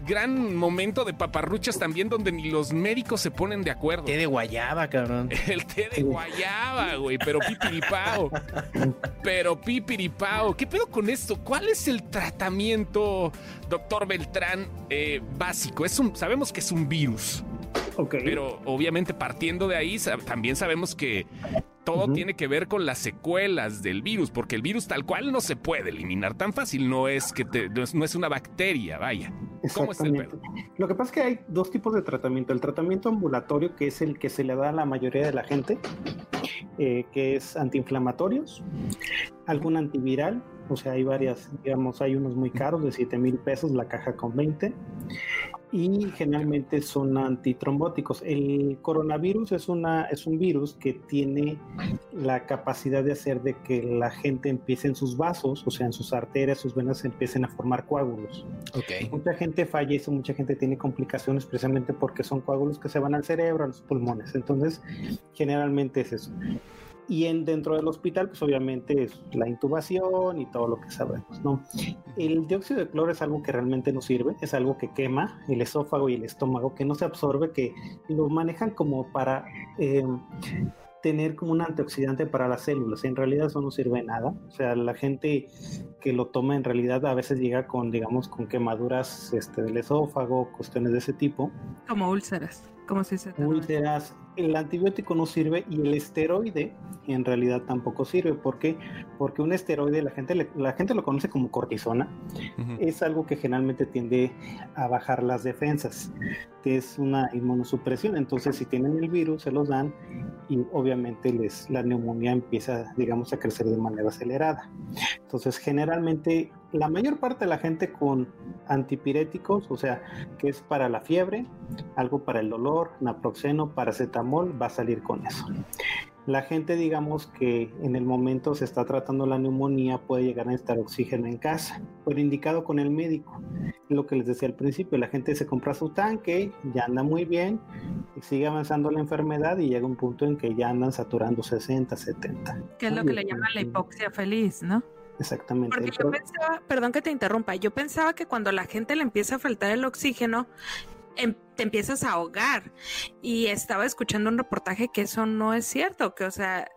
gran momento de paparruchas también donde ni los médicos se ponen de acuerdo? Té de guayaba, cabrón. El té de guayaba, güey, pero pipiripao. Pero pipiripao. ¿Qué pedo con esto? ¿Cuál es el tratamiento, doctor Beltrán, eh, básico? Es un, sabemos que es un virus, pero obviamente partiendo de ahí, también sabemos que todo tiene que ver con las secuelas del virus, porque el virus tal cual no se puede eliminar tan fácil. No es que te- no es, no es una bacteria, vaya. ¿Cómo es el pedo? Lo que pasa es que hay dos tipos de tratamiento. El tratamiento ambulatorio, que es el que se le da a la mayoría de la gente, eh, que es antiinflamatorios, algún antiviral, o sea, hay varias, digamos, hay unos muy caros de 7 mil pesos la caja con 20, y generalmente son antitrombóticos. El coronavirus es, una, es un virus que tiene la capacidad de hacer de que la gente empiece en sus vasos, o sea, en sus arterias, sus venas empiecen a formar coágulos. Ok. Mucha gente fallece, mucha gente tiene complicaciones precisamente porque son coágulos que se van al cerebro, a los pulmones. Entonces, generalmente es eso. Y en, dentro del hospital, pues obviamente es la intubación y todo lo que sabemos, ¿no? El dióxido de cloro es algo que realmente no sirve, es algo que quema el esófago y el estómago, que no se absorbe, que lo manejan como para eh, tener como un antioxidante para las células. En realidad eso no sirve de nada. O sea, la gente que lo toma en realidad a veces llega con, digamos, con quemaduras este, del esófago, cuestiones de ese tipo. Como úlceras, como si se te Úlceras, el antibiótico no sirve y el esteroide en realidad tampoco sirve. ¿Por qué? Porque un esteroide, la gente, le- la gente lo conoce como cortisona, es algo que generalmente tiende a bajar las defensas. es una inmunosupresión. Entonces, si tienen el virus, se los dan y obviamente les, la neumonía empieza, digamos, a crecer de manera acelerada. Entonces, generalmente, la mayor parte de la gente con antipiréticos, o sea, que es para la fiebre, algo para el dolor, naproxeno, paracetamol, va a salir con eso. La gente, digamos que en el momento se está tratando la neumonía, puede llegar a necesitar oxígeno en casa, pero indicado con el médico. Lo que les decía al principio, la gente se compra su tanque, ya anda muy bien, y sigue avanzando la enfermedad y llega un punto en que ya andan saturando 60, 70. Que es lo que le llaman la hipoxia feliz, ¿no? Exactamente. Porque yo pensaba, perdón que te interrumpa, yo pensaba que cuando la gente le empieza a faltar el oxígeno, em, te empiezas a ahogar. Y estaba escuchando un reportaje que eso no es cierto, que o sea,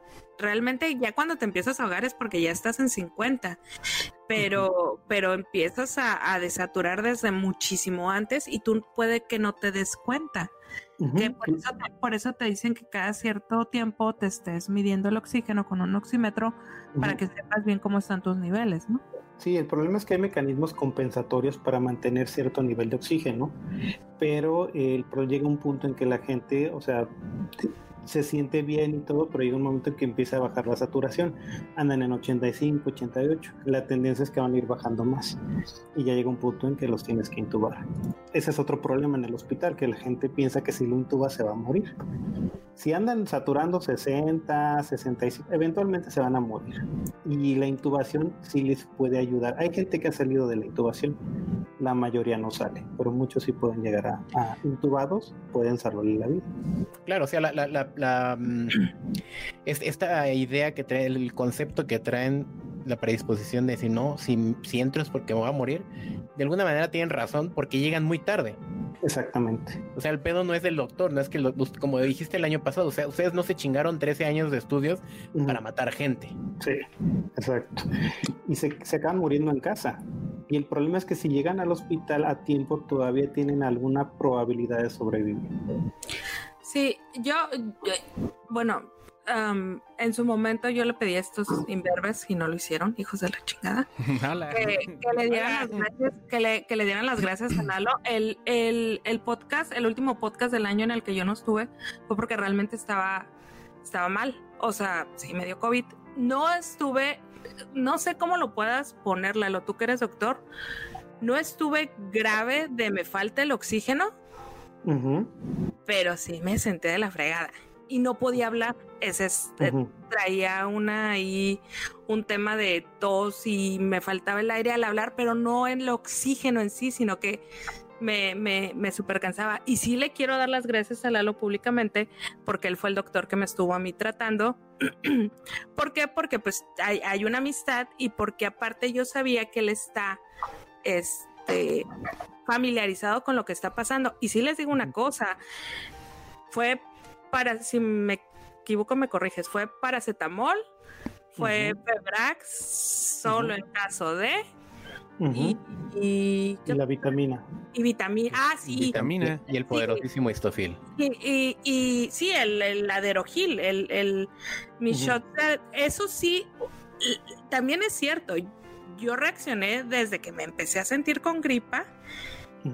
realmente ya cuando te empiezas a ahogar es porque ya estás en 50, pero, pero empiezas a, a desaturar desde muchísimo antes y tú puede que no te des cuenta. Que por, eso te, por eso te dicen que cada cierto tiempo te estés midiendo el oxígeno con un oxímetro para que sepas bien cómo están tus niveles, ¿no? Sí, el problema es que hay mecanismos compensatorios para mantener cierto nivel de oxígeno, pero el, llega un punto en que la gente, o sea, se siente bien y todo, pero llega un momento en que empieza a bajar la saturación. Andan en 85, 88. La tendencia es que van a ir bajando más. Y ya llega un punto en que los tienes que intubar. Ese es otro problema en el hospital, que la gente piensa que si lo intuba se va a morir. Si andan saturando 60, 65, eventualmente se van a morir. Y la intubación sí les puede ayudar. Hay gente que ha salido de la intubación, la mayoría no sale, pero muchos sí pueden llegar a, a intubados, pueden salvarle la vida. Claro, o sea, la, la, la, la mm, es- esta idea que trae, el concepto que traen la predisposición de si no, si, si entro es porque me voy a morir, de alguna manera tienen razón porque llegan muy tarde. Exactamente. O sea, el pedo no es del doctor, no es que, lo- como dijiste el año pasado, o sea, ustedes no se chingaron 13 años de estudios para matar gente. Sí, exacto. Y se, se acaban muriendo en casa. Y el problema es que si llegan al hospital a tiempo, todavía tienen alguna probabilidad de sobrevivir. Sí, yo, yo- bueno, am, en su momento yo le pedí a estos imberbes y no lo hicieron, hijos de la chingada. Que le dieran las gracias, que le, que le dieran las gracias a Lalo. El, el, el podcast, el último podcast del año en el que yo no estuve, fue porque realmente estaba, estaba mal. O sea, sí me dio COVID. No estuve, no sé cómo lo puedas poner, Lalo, tú que eres doctor. No estuve grave de me falta el oxígeno, Ujú, pero sí me senté de la fregada y no podía hablar. Ese es, eh, traía una ahí un tema de tos y me faltaba el aire al hablar, pero no en el oxígeno en sí, sino que me, me, me super cansaba. Y sí le quiero dar las gracias a Lalo públicamente porque él fue el doctor que me estuvo a mí tratando. ¿Por qué? Porque pues hay, hay una amistad y porque aparte yo sabía que él está este, familiarizado con lo que está pasando. Y sí les digo una cosa, fue para, si me equivoco me corriges, fue paracetamol, fue Febrax, solo en caso de, y, y, Y la vitamina. y vitamina, ah, sí, Vitamina. Y el poderosísimo Istofil. y, y, y sí, el, el Aderogil, el, el mi shot, eso sí, también es cierto. Yo reaccioné desde que me empecé a sentir con gripa.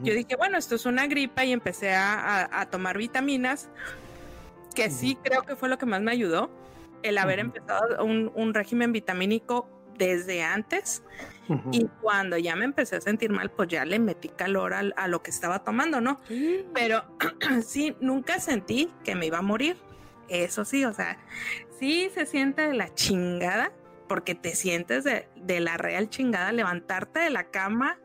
Yo dije, bueno, esto es una gripa y empecé a, a- a tomar vitaminas, que sí creo que fue lo que más me ayudó, el haber empezado un, un régimen vitamínico desde antes. Y cuando ya me empecé a sentir mal, pues ya le metí calor al- a, lo que estaba tomando, ¿no? Pero sí, nunca sentí que me iba a morir. Eso sí, o sea, sí se siente de la chingada, porque te sientes de, de la real chingada. Levantarte de la cama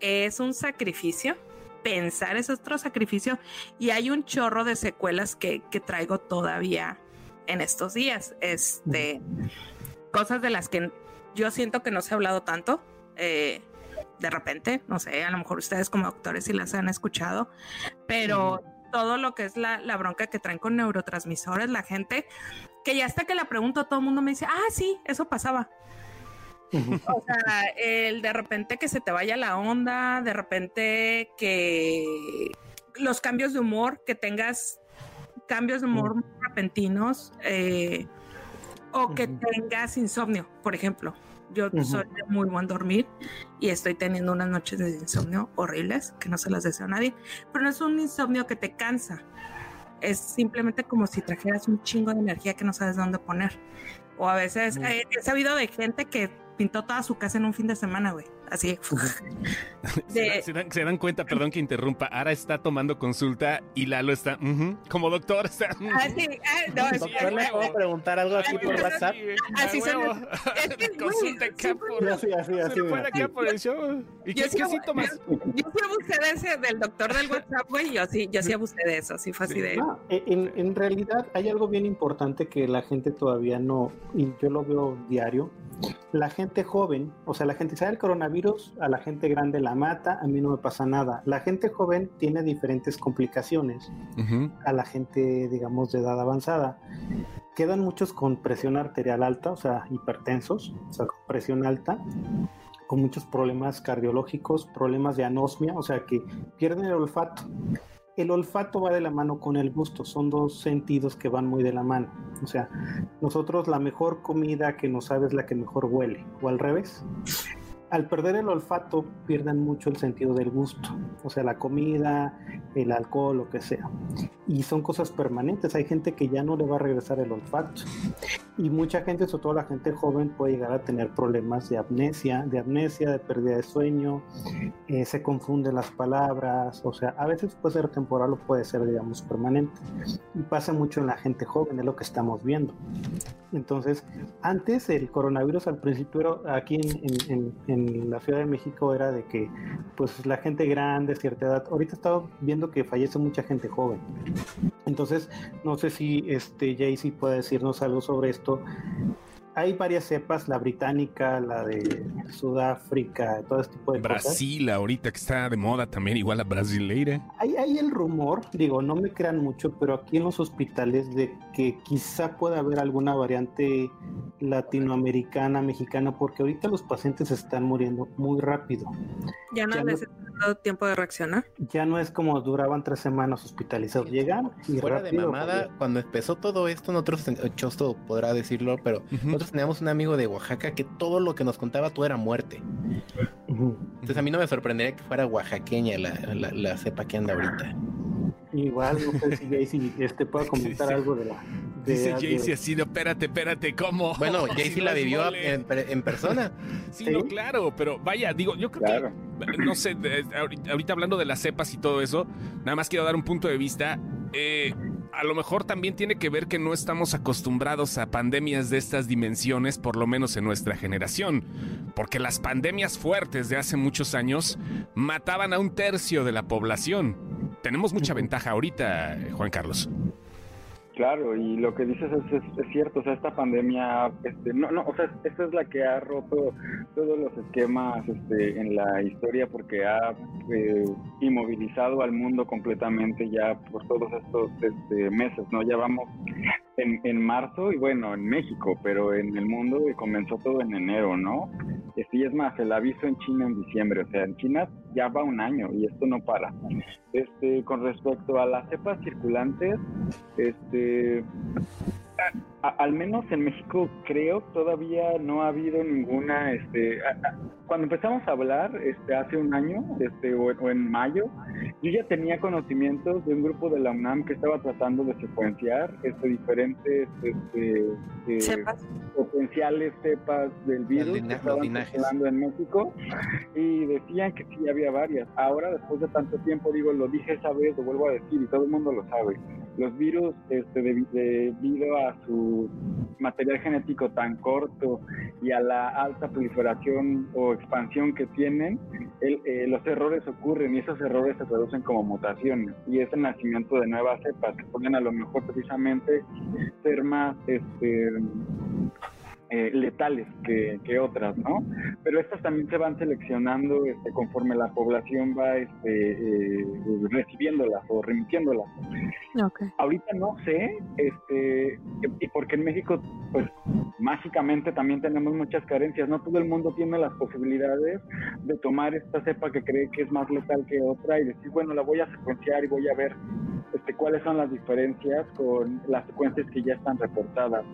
es un sacrificio. Pensar es otro sacrificio. Y hay un chorro de secuelas que, que traigo todavía en estos días. Este, cosas de las que yo siento que no se ha hablado tanto. eh, de repente, no sé, a lo mejor ustedes como doctores sí las han escuchado, pero todo lo que es la, la bronca que traen con neurotransmisores, la gente, que ya hasta que la pregunto, todo el mundo me dice, ah, sí, eso pasaba. O sea, el de repente que se te vaya la onda, de repente que los cambios de humor, que tengas cambios de humor muy repentinos, eh, o que tengas insomnio, por ejemplo. Yo soy de muy buen dormir y estoy teniendo unas noches de insomnio horribles, que no se las deseo a nadie, pero no es un insomnio que te cansa. Es simplemente como si trajeras un chingo de energía que no sabes dónde poner. O a veces eh, he sabido de gente que pintó toda su casa en un fin de semana, güey. Así. De... ¿Se, dan, se, dan, cuenta, perdón que interrumpa. Ara está tomando consulta y Lalo está como doctor. Está, ah, sí. Ah, no, doctor, ¿le puedo preguntar algo aquí por WhatsApp? Así se es que, Consulta acá por, así, así, así, se acá por el show. ¿Y qué, qué síntomas? Yo sí abusé de ese, del doctor del WhatsApp, güey. Yo sí, yo sí abusé de eso. Sí fue así de... No, en, en realidad hay algo bien importante que la gente todavía no, y yo lo veo diario. La gente joven, o sea, la gente sabe el coronavirus, a la gente grande la mata, a mí no me pasa nada. La gente joven tiene diferentes complicaciones a la gente, digamos, de edad avanzada. Quedan muchos con presión arterial alta, o sea, hipertensos, o sea, con presión alta, con muchos problemas cardiológicos, problemas de anosmia, o sea, que pierden el olfato el olfato va de la mano con el gusto, son dos sentidos que van muy de la mano. O sea, nosotros la mejor comida que nos sabe es la que mejor huele, o al revés al perder el olfato pierden mucho el sentido del gusto, o sea, la comida, el alcohol, lo que sea. Y son cosas permanentes, hay gente que ya no le va a regresar el olfato. Y mucha gente, sobre todo la gente joven, puede llegar a tener problemas de amnesia, de amnesia, de pérdida de sueño, eh, se confunden las palabras, o sea, a veces puede ser temporal o puede ser, digamos, permanente. Y pasa mucho en la gente joven, es lo que estamos viendo. Entonces, antes el coronavirus al principio aquí en, en, la Ciudad de México era de que pues la gente grande, cierta edad, ahorita he estado viendo que fallece mucha gente joven. Entonces, no sé si este Jaycee puede decirnos algo sobre esto hay varias cepas, la británica, la de Sudáfrica, todo este tipo de Brasil, cosas. Brasil, ahorita que está de moda también, igual la brasileira. Hay, hay el rumor, digo, no me crean mucho, pero aquí en los hospitales de que quizá pueda haber alguna variante latinoamericana, mexicana, porque ahorita los pacientes están muriendo muy rápido. Ya no les dado tiempo de reaccionar. Ya no es como duraban tres semanas hospitalizados. Llegan y Fuera rápido, de mamada, cuando empezó todo esto, nosotros, Chosto podrá decirlo, pero nosotros teníamos un amigo de Oaxaca que todo lo que nos contaba todo era muerte. Entonces a mí no me sorprendería que fuera oaxaqueña la, la, la cepa que anda ahorita. Igual, no sé si Jaycee este, pueda comentar Sí, sí. algo de la. de- Dice de- Jaycee así, no, espérate, espérate, ¿cómo? Bueno, Jaycee la vivió en, en persona. Sí, ¿Sí? no, claro, pero vaya, digo, yo creo Claro. que, no sé, ahorita hablando de las cepas y todo eso, nada más quiero dar un punto de vista. eh, a lo mejor también tiene que ver que no estamos acostumbrados a pandemias de estas dimensiones, por lo menos en nuestra generación, porque las pandemias fuertes de hace muchos años mataban a un tercio de la población. Tenemos mucha ventaja ahorita, eh, Juan Carlos. Claro, y lo que dices es, cierto, o sea, esta pandemia, este, no, no, o sea, esta es la que ha roto todos los esquemas este, en la historia porque ha eh, inmovilizado al mundo completamente ya por todos estos este, meses, ¿no? Ya vamos en, en marzo y bueno, en México, pero en el mundo comenzó todo en enero, ¿no? Este, y es más, el aviso en China en diciembre, o sea, en China ya va un año y esto no para. Este, con respecto a las cepas circulantes, este, a- al menos en México creo todavía no ha habido ninguna, este, a- a- cuando empezamos a hablar, este, hace un año, este, o, o en mayo, yo ya tenía conocimientos de un grupo de la UNAM que estaba tratando de secuenciar, este, diferentes, este, eh, Cepas. potenciales cepas del virus que estaban circulando en México y decían que sí había varias. Ahora, después de tanto tiempo, digo, lo dije esa vez, lo vuelvo a decir y todo el mundo lo sabe. Los virus, este, debi- debido a su material genético tan corto y a la alta proliferación o expansión que tienen, el- eh, los errores ocurren y esos errores se traducen como mutaciones. Y es el nacimiento de nuevas cepas que pueden a lo mejor precisamente ser más este, eh, letales que, que otras, ¿no? Pero estas también se van seleccionando este, conforme la población va este, eh, recibiéndolas o remitiéndolas. Ok. Ahorita no sé, este, y porque en México, pues mágicamente también tenemos muchas carencias. No todo el mundo tiene las posibilidades de tomar esta cepa que cree que es más letal que otra y decir, bueno, la voy a secuenciar y voy a ver este, cuáles son las diferencias con las secuencias que ya están reportadas.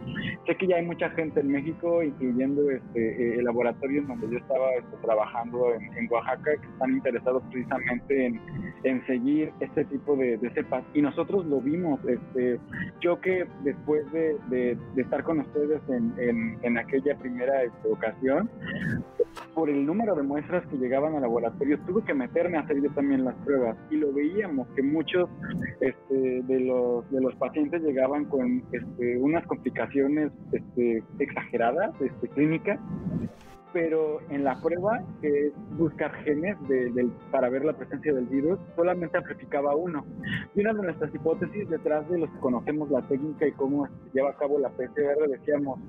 Sé que ya hay mucha gente en México, incluyendo este, eh, el laboratorio en donde yo estaba este, trabajando en, en, Oaxaca, que están interesados precisamente en, en seguir este tipo de, de, cepas. Y nosotros lo vimos. Este, yo que después de, de, de estar con ustedes en, en aquella primera este, ocasión, por el número de muestras que llegaban al laboratorio, tuve que meterme a hacer yo también las pruebas y lo veíamos que muchos este, de, los, de los pacientes llegaban con este, unas complicaciones este, exageradas, este, clínicas, pero en la prueba, que es buscar genes de, de, para ver la presencia del virus, solamente amplificaba uno. Y una de nuestras hipótesis detrás de los que conocemos la técnica y cómo se lleva a cabo la PCR, decíamos,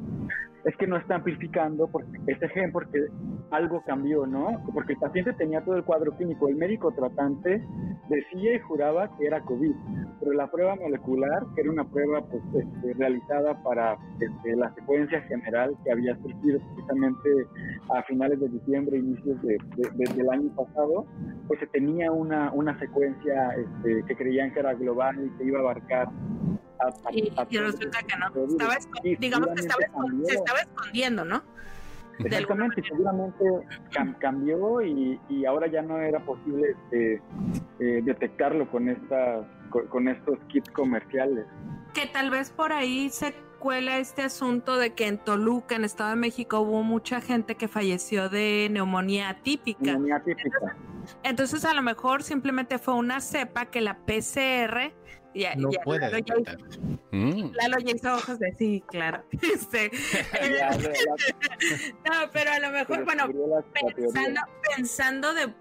es que no está amplificando porque ese gen porque algo cambió, ¿no? Porque el paciente tenía todo el cuadro clínico, el médico tratante decía y juraba que era COVID, pero la prueba molecular, que era una prueba pues, este, realizada para este, la secuencia general que había surgido precisamente a finales de diciembre, inicios de, de, de, del año pasado, pues se tenía una, una secuencia este, que creían que era global y que iba a abarcar a, a, y, a y, resulta que no. Estaba digamos que estaba se estaba escondiendo, ¿no? Exactamente, seguramente cam cambió y, y, ahora ya no era posible este, eh, detectarlo con, esta, con, con, estos kits comerciales. Que tal vez por ahí se cuela este asunto de que en Toluca, en Estado de México, hubo mucha gente que falleció de neumonía atípica. Neumonía atípica. Entonces, entonces a lo mejor simplemente fue una cepa que la PCR ya, no ya, puede Lalo, ya, mm. Lalo ya hizo ojos de sí, claro. Este, no, pero a lo mejor, bueno, pensando, pensando de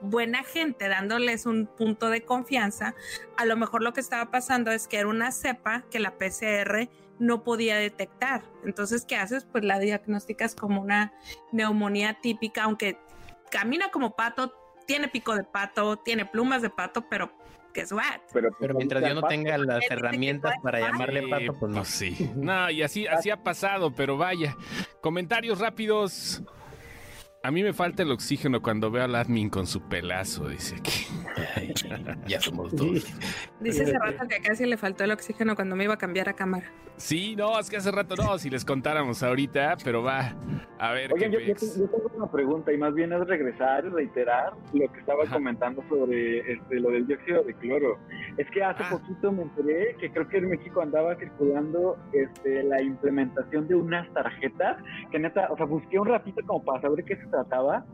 buena gente, dándoles un punto de confianza, a lo mejor lo que estaba pasando es que era una cepa que la PCR no podía detectar. Entonces, ¿qué haces? Pues la diagnosticas como una neumonía típica, aunque camina como pato, tiene pico de pato, tiene plumas de pato, pero guess what? Pero, pero mientras yo no tenga las herramientas para llamarle pato, pues no. Pues sí. No, y así, así ha pasado, pero vaya. Comentarios rápidos. A mí me falta el oxígeno cuando veo al admin con su pelazo, dice que Ay, ya somos dos. Dice hace rato que casi le faltó el oxígeno cuando me iba a cambiar a cámara. Sí, no, es que hace rato no, si les contáramos ahorita, pero va. A ver. Oigan, yo, yo, yo, tengo una pregunta y más bien es regresar y reiterar lo que estaba Ajá. comentando sobre este, lo del dióxido de cloro. Es que hace ah. poquito me enteré que creo que en México andaba circulando este, la implementación de unas tarjetas que neta, o sea, busqué un ratito como para saber qué se trataba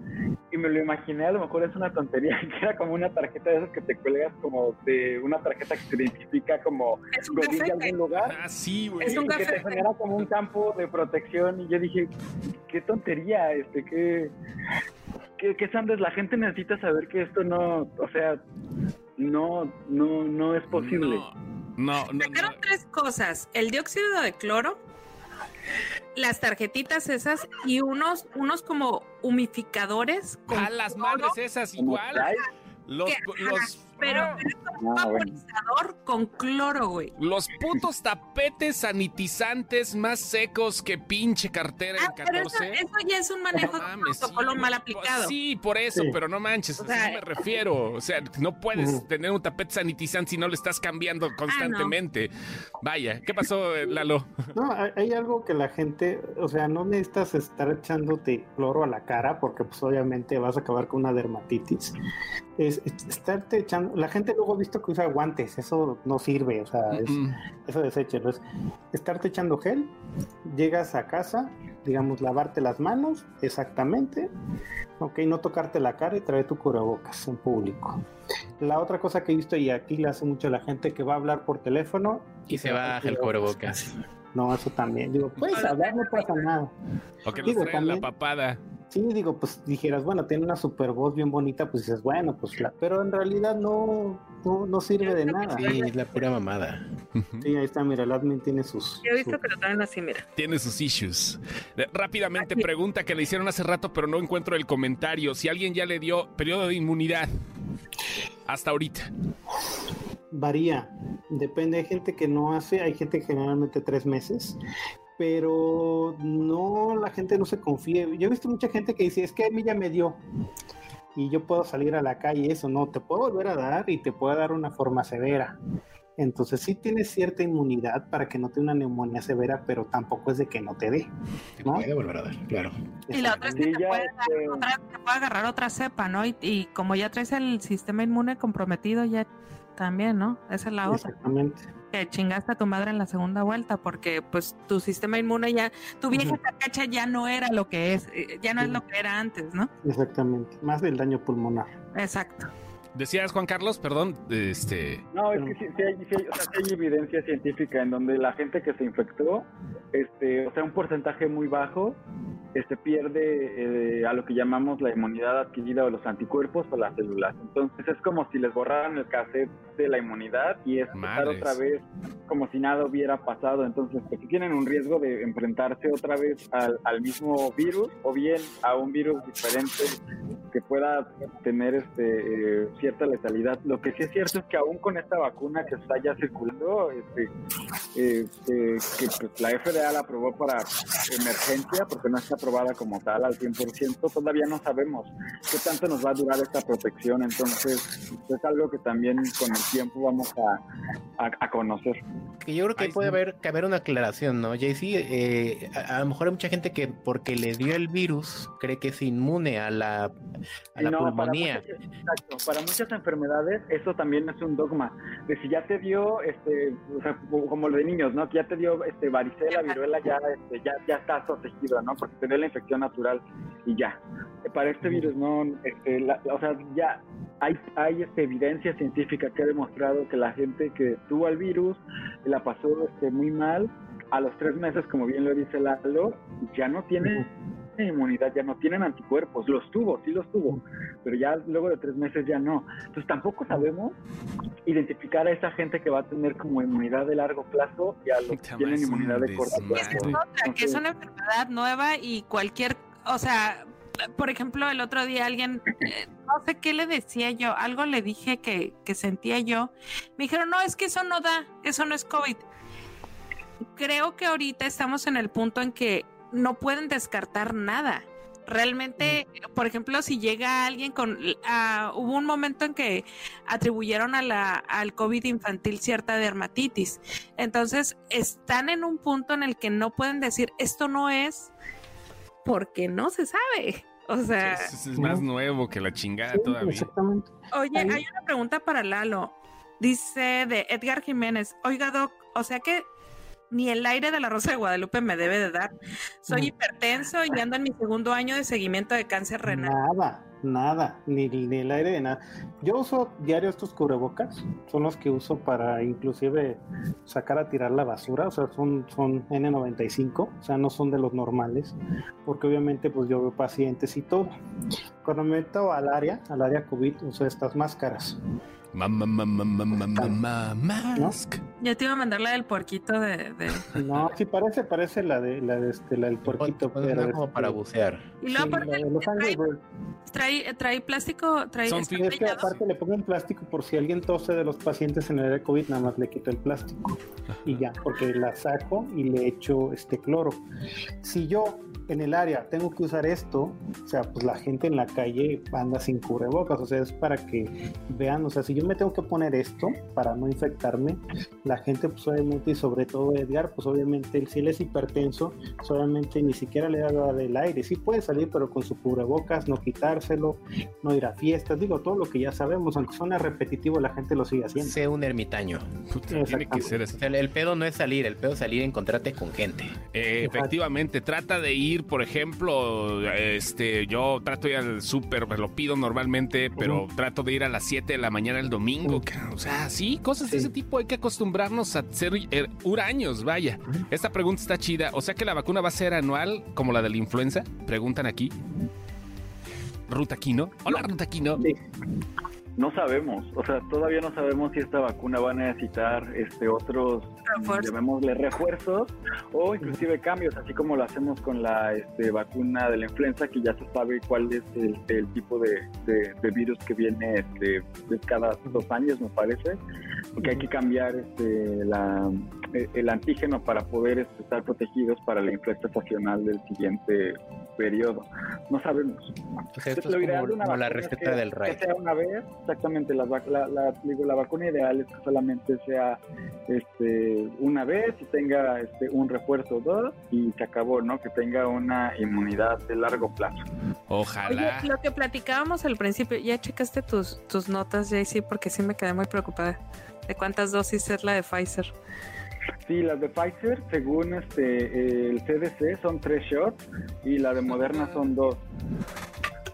y me lo imaginé, a lo mejor es una tontería, que era como una tarjeta de esas que te cuelgas como de una tarjeta que te identifica como godín de algún lugar. Ah, sí, güey. Es un que te genera como un campo de protección y yo dije, qué tontería, este, qué... ¿Qué, qué Sanders? La gente necesita saber que esto no, o sea, no, no, no es posible. No, no, no. Sacaron tres cosas: el dióxido de cloro, las tarjetitas esas y unos, unos como humificadores. Con a las madres esas igual. Los, los, pero, ah, pero es un vaporizador bueno. con cloro, güey. Los putos tapetes sanitizantes más secos que pinche cartera ah, en 14. Pero eso, eso, ya es un manejo no, mames, de protocolo sí, mal aplicado. Sí, por eso, sí. pero no manches, o sea, así me refiero. O sea, no puedes uh -huh. tener un tapete sanitizante si no lo estás cambiando constantemente. Ah, no. Vaya, ¿qué pasó, Lalo? No, hay algo que la gente, o sea, no necesitas estar echándote cloro a la cara porque pues obviamente vas a acabar con una dermatitis. Es, es estarte echando la gente luego ha visto que usa guantes, eso no sirve, o sea, es, mm eso deséchelo. Es estarte echando gel, llegas a casa, digamos, lavarte las manos, exactamente, ok, no tocarte la cara y traer tu cubrebocas en público. La otra cosa que he visto, y aquí le hace mucho a la gente que va a hablar por teléfono y, y se, se baja el cubrebocas. No, eso también. Digo, puedes hablar, no pasa nada. O que Digo, también, la papada. Sí, digo, pues dijeras, bueno, tiene una super voz bien bonita, pues dices, bueno, pues la, pero en realidad no, no, no sirve de nada. Sí, es la pura mamada. Sí, ahí está, mira, el admin tiene sus. Yo he visto sus... que lo traen así, mira. Tiene sus issues. Rápidamente Aquí. pregunta que le hicieron hace rato, pero no encuentro el comentario. Si alguien ya le dio periodo de inmunidad hasta ahorita. Varía, depende, hay gente que no hace, hay gente que generalmente tres meses, pero no, la gente no se confía. Yo he visto mucha gente que dice, es que a mí ya me dio. y yo puedo salir a la calle, eso no, te puedo volver a dar y te puedo dar una forma severa. Entonces sí tienes cierta inmunidad para que no te una neumonía severa, pero tampoco es de que no te dé. ¿no? Puede volver a dar, claro. Y la otra es que te, puede este- dar otra- te puede agarrar otra cepa, ¿no? Y, y como ya traes el sistema inmune comprometido, ya también, ¿no? Esa es la otra. Exactamente. Que chingaste a tu madre en la segunda vuelta, porque pues tu sistema inmune ya, tu vieja carcacha ya no era lo que es, eh, ya no es lo que era antes, ¿no? Exactamente. Más del daño pulmonar. Exacto. Decías, Juan Carlos, perdón, este... No, es que sí, sí hay, sí hay- o sea, sí hay evidencia científica en donde la gente que se infectó, este, o sea, un porcentaje muy bajo, este, pierde eh, a lo que llamamos la inmunidad adquirida o los anticuerpos o las células. Entonces es como si les borraran el cassette de la inmunidad y es Madres. otra vez como si nada hubiera pasado. Entonces, pues, tienen un riesgo de enfrentarse otra vez al, al mismo virus o bien a un virus diferente que pueda tener este eh, cierta letalidad. Lo que sí es cierto es que aún con esta vacuna que está ya circulando, este, eh, que pues, la FDA la aprobó para emergencia, porque no está aprobada como tal al 100%, todavía no sabemos qué tanto nos va a durar esta protección. Entonces, es algo que también con el tiempo vamos a, a, a conocer. Que yo creo que Ay, puede sí. haber, que haber una aclaración, ¿no? JC, eh, a, a lo mejor hay mucha gente que porque le dio el virus cree que es inmune a la, a la no, para pulmonía. muchas, exacto, para muchas enfermedades eso también es un dogma. De si ya te dio, este, o sea, como lo de niños, ¿no? Que ya te dio este, varicela, viruela, ya, este, ya, ya estás protegido, ¿no? Porque te dio la infección natural y ya. Para este virus, no, este, la- o sea, ya hay, hay este, evidencia científica que ha demostrado que la gente que tuvo el virus la pasó este, muy mal, a los tres meses, como bien lo dice Lalo, ya no tiene inmunidad, ya no tienen anticuerpos, los tuvo, sí los tuvo, pero ya luego de tres meses ya no. Entonces tampoco sabemos identificar a esa gente que va a tener como inmunidad de largo plazo y a los que tienen inmunidad de corto. Esa plazo. es otra, que es una enfermedad nueva y cualquier, o sea, por ejemplo, el otro día alguien, eh, no sé qué le decía yo, algo le dije que, que sentía yo. Me dijeron, no, es que eso no da, eso no es COVID. Creo que ahorita estamos en el punto en que no pueden descartar nada. Realmente, por ejemplo, si llega alguien con... ah, hubo un momento en que atribuyeron a la, al COVID infantil cierta dermatitis. Entonces, están en un punto en el que no pueden decir, esto no es porque no se sabe. O sea, Es, es más nuevo que la chingada Sí, todavía. exactamente. oye, ahí- hay una pregunta para Lalo. Dice de Edgar Jiménez, oiga Doc, o sea que ni el aire de la Rosa de Guadalupe me debe de dar. Soy Mm. hipertenso y ando en mi segundo año de seguimiento de cáncer renal. Nada, nada, ni, ni el aire de nada. Yo uso diario estos cubrebocas, son los que uso para inclusive sacar a tirar la basura, o sea, son, son N95, o sea, no son de los normales, porque obviamente pues yo veo pacientes y todo. Cuando me meto al área, al área COVID, uso estas máscaras. Mamá, mamá, mamá, mamá, mask. Yo te iba a mandar la del puerquito de... de- No, sí parece, parece la de la de este, la del puedes pero como este, para bucear. Y luego sí, aparte la de Los Ángeles Bird. trae, trae plástico, trae... Son Es que aparte le pongo un plástico por si alguien tose de los pacientes en el área COVID, nada más le quito el plástico y ya, porque la saco y le echo este cloro. Si yo en el área tengo que usar esto, o sea, pues la gente en la calle anda sin cubrebocas, o sea, es para que vean, o sea, si yo me tengo que poner esto para no infectarme, la gente pues obviamente y sobre todo Edgar, pues obviamente si él es hipertenso, obviamente ni siquiera le da del aire, sí puede salir pero con su cubrebocas, no quitárselo, no ir a fiestas, digo, todo lo que ya sabemos, aunque suena repetitivo, la gente lo sigue haciendo. Sé un ermitaño. Puta, tiene que ser así. sea, el, el pedo no es salir, el pedo es salir a encontrarte con gente. Eh, efectivamente, trata de ir, por ejemplo, este, yo trato de ir al súper, me lo pido normalmente, pero trato de ir a las 7 de la mañana el domingo. O sea, sí, cosas de ese tipo hay que acostumbrarnos a ser huraños, vaya. Esta pregunta está chida. O sea que la vacuna va a ser anual como la de la influenza, preguntan aquí. Rutaquino. Hola, Rutaquino. Sí. No sabemos, o sea, todavía no sabemos si esta vacuna va a necesitar este otros, Refuerzo. llamémosle refuerzos o inclusive cambios, así como lo hacemos con la este, vacuna de la influenza, que ya se sabe cuál es el, el tipo de, de- de virus que viene este, de cada dos años, me parece, porque hay que cambiar este, la, el, el antígeno para poder estar protegidos para la influenza estacional del siguiente periodo. No sabemos. O sea, esto Lo es como, como la receta que- del rey. Que sea una vez, exactamente. La, la, la- digo, la vacuna ideal es que solamente sea este, una vez y tenga este, un refuerzo o dos y se acabó, ¿no? Que tenga una inmunidad de largo plazo. Ojalá. Oye, lo que platicábamos al principio, ya checaste tus, tus notas, JC, porque sí me quedé muy preocupada. ¿De cuántas dosis es la de Pfizer? Sí, las de Pfizer, según este el CDC, son tres shots y la de Moderna son dos.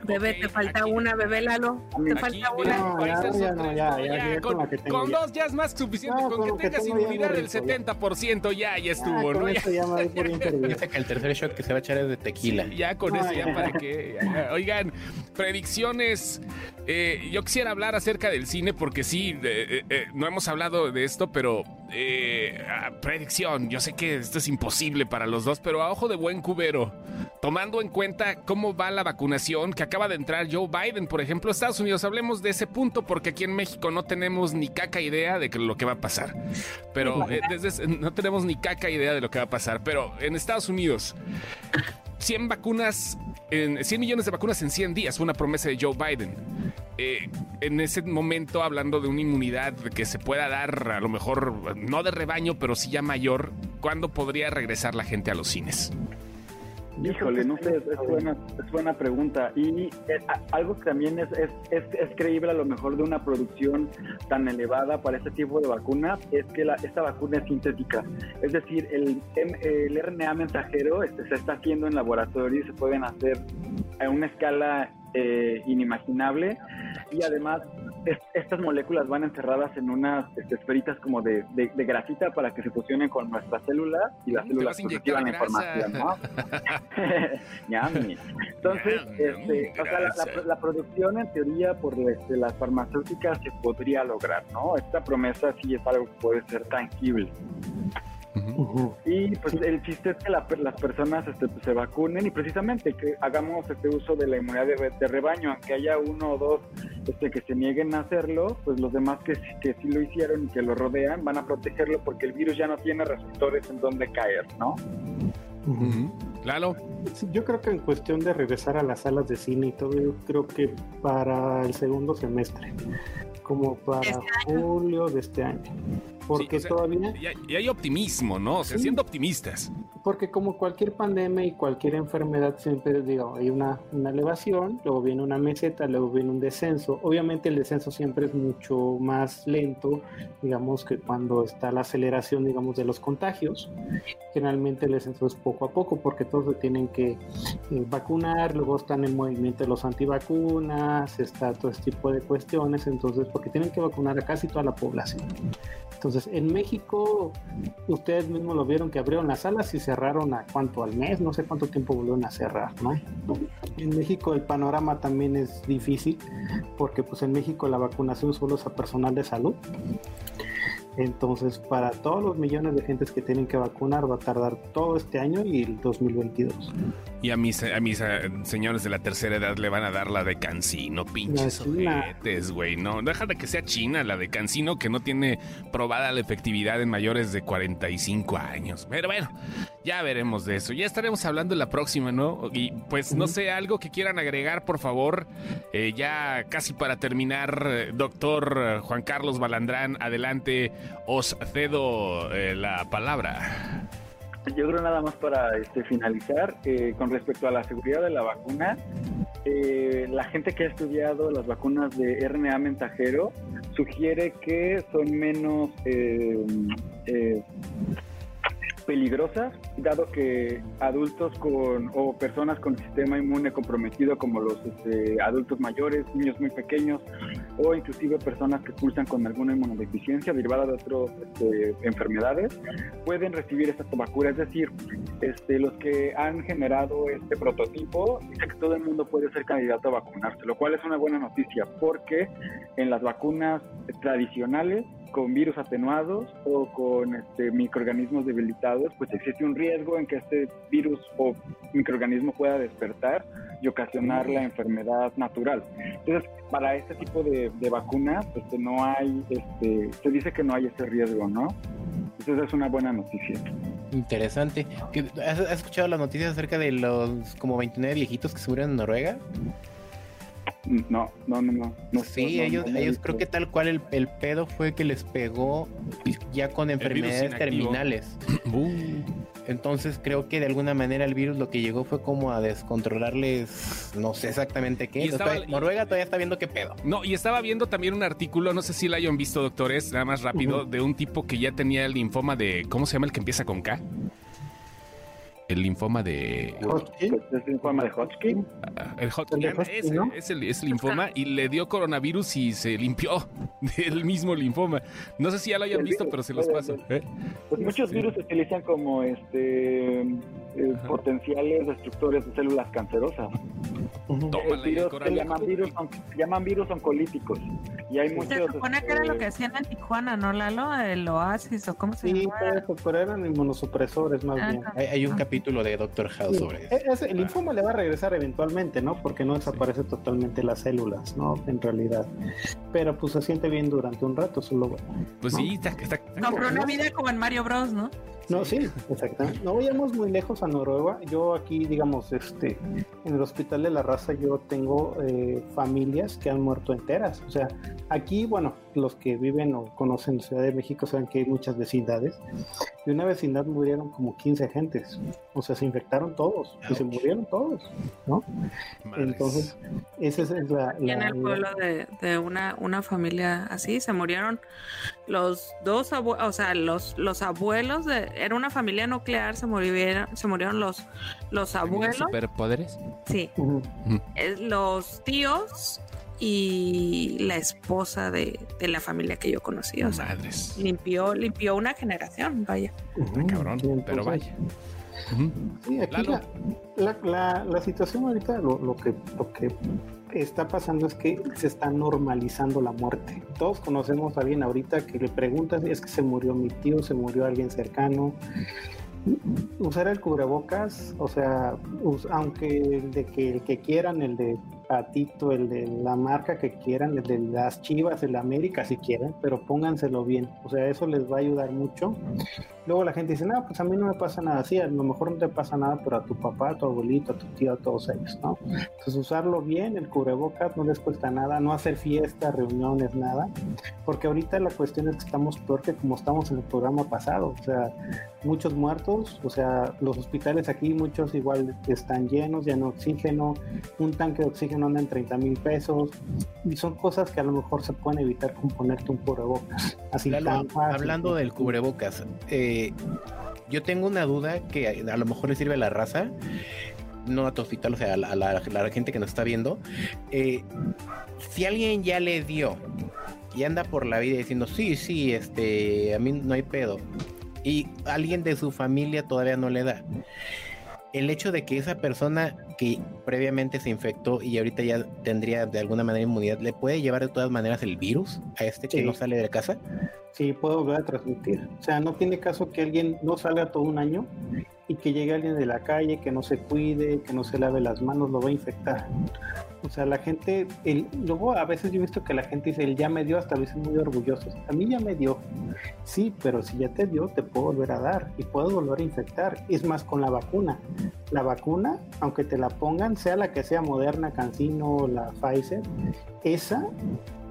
Bebé, te falta aquí- una, bebé Lalo. Te Aquí, falta una. No, ya, ya no, tres, ya, no, ya, ya, con dos ya es más que suficiente. No, con con que tengas inmunidad del rico, ya. 70% ya, ya estuvo, Ah, ¿no? con Ya- eso ya me doy por interview. Dice que el tercer shot que se va a echar es de tequila. Sí, ya con No, eso, ya ya. para que. ya. Oigan, predicciones. Eh, yo quisiera hablar acerca del cine porque sí, eh, eh, no hemos hablado de esto, pero eh, ah, predicción. Yo sé que esto es imposible para los dos, pero a ojo de buen cubero, tomando en cuenta cómo va la vacunación que acaba de entrar Joe Biden, por ejemplo, Estados Unidos. Hablemos de ese punto porque aquí en México no tenemos ni caca idea de lo que va a pasar. Pero eh, desde no tenemos ni caca idea de lo que va a pasar. Pero en Estados Unidos, 100 vacunas, en 100 millones de vacunas en 100 días, una promesa de Joe Biden. Eh, en ese momento, hablando de una inmunidad que se pueda dar, a lo mejor no de rebaño, pero sí ya mayor, ¿cuándo podría regresar la gente a los cines? Híjole, no sé, es buena, es buena pregunta. Y eh, algo que también es, es, es, es creíble a lo mejor de una producción tan elevada para este tipo de vacuna es que la, esta vacuna es sintética. Es decir, el, M- el RNA mensajero este, se está haciendo en laboratorio y se pueden hacer a una escala eh, inimaginable. Y además, es- estas moléculas van encerradas en unas este, esferitas como de, de, de grasita para que se fusionen con nuestras células y las células pues, reciban la información, ¿no? Entonces, Yum, este, o sea, la, grasa. la- la producción en teoría por este, las farmacéuticas se podría lograr, ¿no? Esta promesa sí es algo que puede ser tangible. Y pues el chiste es que la- las personas este, pues, se vacunen y precisamente que hagamos este uso de la inmunidad de, de rebaño, aunque haya uno o dos este, que se nieguen a hacerlo, pues los demás que, sí- que sí lo hicieron y que lo rodean van a protegerlo porque el virus ya no tiene receptores en donde caer, ¿no? Sí, Yo creo que en cuestión de regresar a las salas de cine y todo, yo creo que para el segundo semestre, como para Este julio de este año. Porque Sí, o sea, todavía, y hay, y hay optimismo, ¿no? O sea, Sí. siendo optimistas. porque como cualquier pandemia y cualquier enfermedad, siempre digo, hay una, una elevación, luego viene una meseta, luego viene un descenso. Obviamente el descenso siempre es mucho más lento, digamos, que cuando está la aceleración, digamos, de los contagios. Generalmente el descenso es poco a poco porque todos se tienen que eh, vacunar, luego están en movimiento los antivacunas, está todo este tipo de cuestiones, entonces, porque tienen que vacunar a casi toda la población. Entonces, en México, ustedes mismos lo vieron que abrieron las salas y cerraron a cuánto al mes, no sé cuánto tiempo volvieron a cerrar, ¿no? En México el panorama también es difícil porque pues en México la vacunación solo es a personal de salud. Entonces, para todos los millones de gentes que tienen que vacunar va a tardar todo este año y el 2022. Y a mis, a mis eh, señores de la tercera edad le van a dar la de Cancino, pinches ojetes, güey. No, deja de que sea China la de Cancino, que no tiene probada la efectividad en mayores de 45 años. Pero bueno, ya veremos de eso. Ya estaremos hablando en la próxima, ¿no? Y pues no sé, algo que quieran agregar, por favor. Eh, ya casi para terminar, eh, doctor eh, Juan Carlos Balandrán, adelante, os cedo eh, la palabra. Yo creo nada más para este, finalizar, eh, con respecto a la seguridad de la vacuna, eh, la gente que ha estudiado las vacunas de RNA mensajero sugiere que son menos eh, peligrosas, dado que adultos con o personas con sistema inmune comprometido como los este, adultos mayores, niños muy pequeños o inclusive personas que pulsan con alguna inmunodeficiencia derivada de otras este, enfermedades pueden recibir esta vacuna. Es decir, este, los que han generado este prototipo dicen que todo el mundo puede ser candidato a vacunarse, lo cual es una buena noticia porque en las vacunas tradicionales con virus atenuados o con este, microorganismos debilitados, pues existe un riesgo en que este virus o microorganismo pueda despertar y ocasionar la enfermedad natural. Entonces, para este tipo de, de vacunas, pues que no hay, este, se dice que no hay ese riesgo, ¿no? Entonces es una buena noticia. Interesante. ¿Qué- ¿Has, has escuchado las noticias acerca de los como 29 viejitos que se murieron en Noruega? No, no, no, no. no Sí, no, ellos, no, ellos creo que tal cual el, el pedo fue que les pegó ya con enfermedades terminales. Uh, Entonces creo que de alguna manera el virus lo que llegó fue como a descontrolarles, no sé exactamente qué. Y estaba- Todavía- Noruega todavía está viendo qué pedo. No, y estaba viendo también un artículo, no sé si lo hayan visto, doctores, nada más rápido, de un tipo que ya tenía el linfoma de. ¿Cómo se llama el que empieza con K? El linfoma de. Hodgkin. Es en forma de Hodgkin. ah, El hot, El de Hodgkin, ese, ¿no? es el, es el linfoma y le dio coronavirus y se limpió del mismo linfoma. No sé si ya lo hayan El visto, virus, pero se los paso. ¿eh? Pues muchos Sí. virus se utilizan como este eh, Ajá. potenciales destructores de células cancerosas. Tómala, Eh, el virus que coronavirus. llaman virus, se llaman virus oncolíticos. Y hay muchos. Se supone que era lo este, que hacían en Tijuana, ¿no, Lalo? El oasis o cómo se Sí, llama. pero eso, pero eran inmunosupresores más bien. Hay, hay un Ah. Capítulo de Doctor House Sí, sobre eso. e- ese- el linfoma le va a regresar eventualmente, ¿no? Porque no desaparece totalmente las células, ¿no? En realidad. Pero pues se siente bien durante un rato, solo Pues ¿no? sí, está, está- está Compró una vida como en Mario Bros, ¿no? No, sí, exactamente. No vayamos muy lejos a Noruega. Yo aquí, digamos, este, en el Hospital de la Raza, yo tengo eh, familias que han muerto enteras. O sea, aquí, bueno, los que viven o conocen Ciudad de México saben que hay muchas vecindades. De una vecindad murieron como 15 gentes. O sea, se infectaron todos y se murieron todos, ¿no? Madres. Entonces, esa es, la, Y en la- el pueblo de, de una, una familia así se murieron los dos abuelos, o sea, los, los abuelos de, era una familia nuclear, se murieron, se murieron los, los abuelos, ¿Superpoderes? sí, Ujú. eh, los tíos y la esposa de, de la familia que yo conocí, o sea, Madres. limpió, limpió una generación, vaya. Ujú. Cabrón, Sí, pero vaya. Sí, aquí la, la, la- la situación ahorita, lo, lo que, lo que está pasando es que se está normalizando la muerte. Todos conocemos a alguien ahorita que le preguntas, es que se murió mi tío, se murió alguien cercano. Usar el cubrebocas, o sea, aunque el de que el que quieran, el de Patito, el de la marca que quieran, el de las Chivas, el de América si quieren, pero pónganselo bien. O sea, eso les va a ayudar mucho. Luego la gente dice, no, pues a mí no me pasa nada. Sí, a lo mejor no te pasa nada, pero a tu papá, a tu abuelito, a tu tío, a todos ellos, ¿no? Entonces usarlo bien, el cubrebocas no les cuesta nada, no hacer fiestas, reuniones, nada. Porque ahorita la cuestión es que estamos peor que como estamos en el programa pasado. O sea, muchos muertos, o sea, los hospitales aquí, muchos igual están llenos, ya no oxígeno, un tanque de oxígeno anda en 30 mil pesos. Y son cosas que a lo mejor se pueden evitar con ponerte un cubrebocas. Así Lalo, tan fácil. hablando del cubrebocas, eh, yo tengo una duda que a, a lo mejor le sirve a la raza, no a tu hospital, o sea, a la, a la- a la gente que nos está viendo. Eh, si alguien ya le dio y anda por la vida diciendo, sí, sí, este, a mí no hay pedo, y alguien de su familia todavía no le da. El hecho de que esa persona que previamente se infectó y ahorita ya tendría de alguna manera inmunidad, ¿le puede llevar de todas maneras el virus a este que no sale de casa? Sí, puede volver a transmitir. O sea, no tiene caso que alguien no salga todo un año y que llegue alguien de la calle, que no se cuide, que no se lave las manos, lo va a infectar. O sea, la gente, el, luego a veces yo he visto que la gente dice, él ya me dio, hasta a veces muy orgullosos. A mí ya me dio. Sí, pero si ya te dio, te puedo volver a dar y puedo volver a infectar. Es más, con la vacuna. La vacuna, aunque te la pongan, sea la que sea Moderna, Cancino, la Pfizer, esa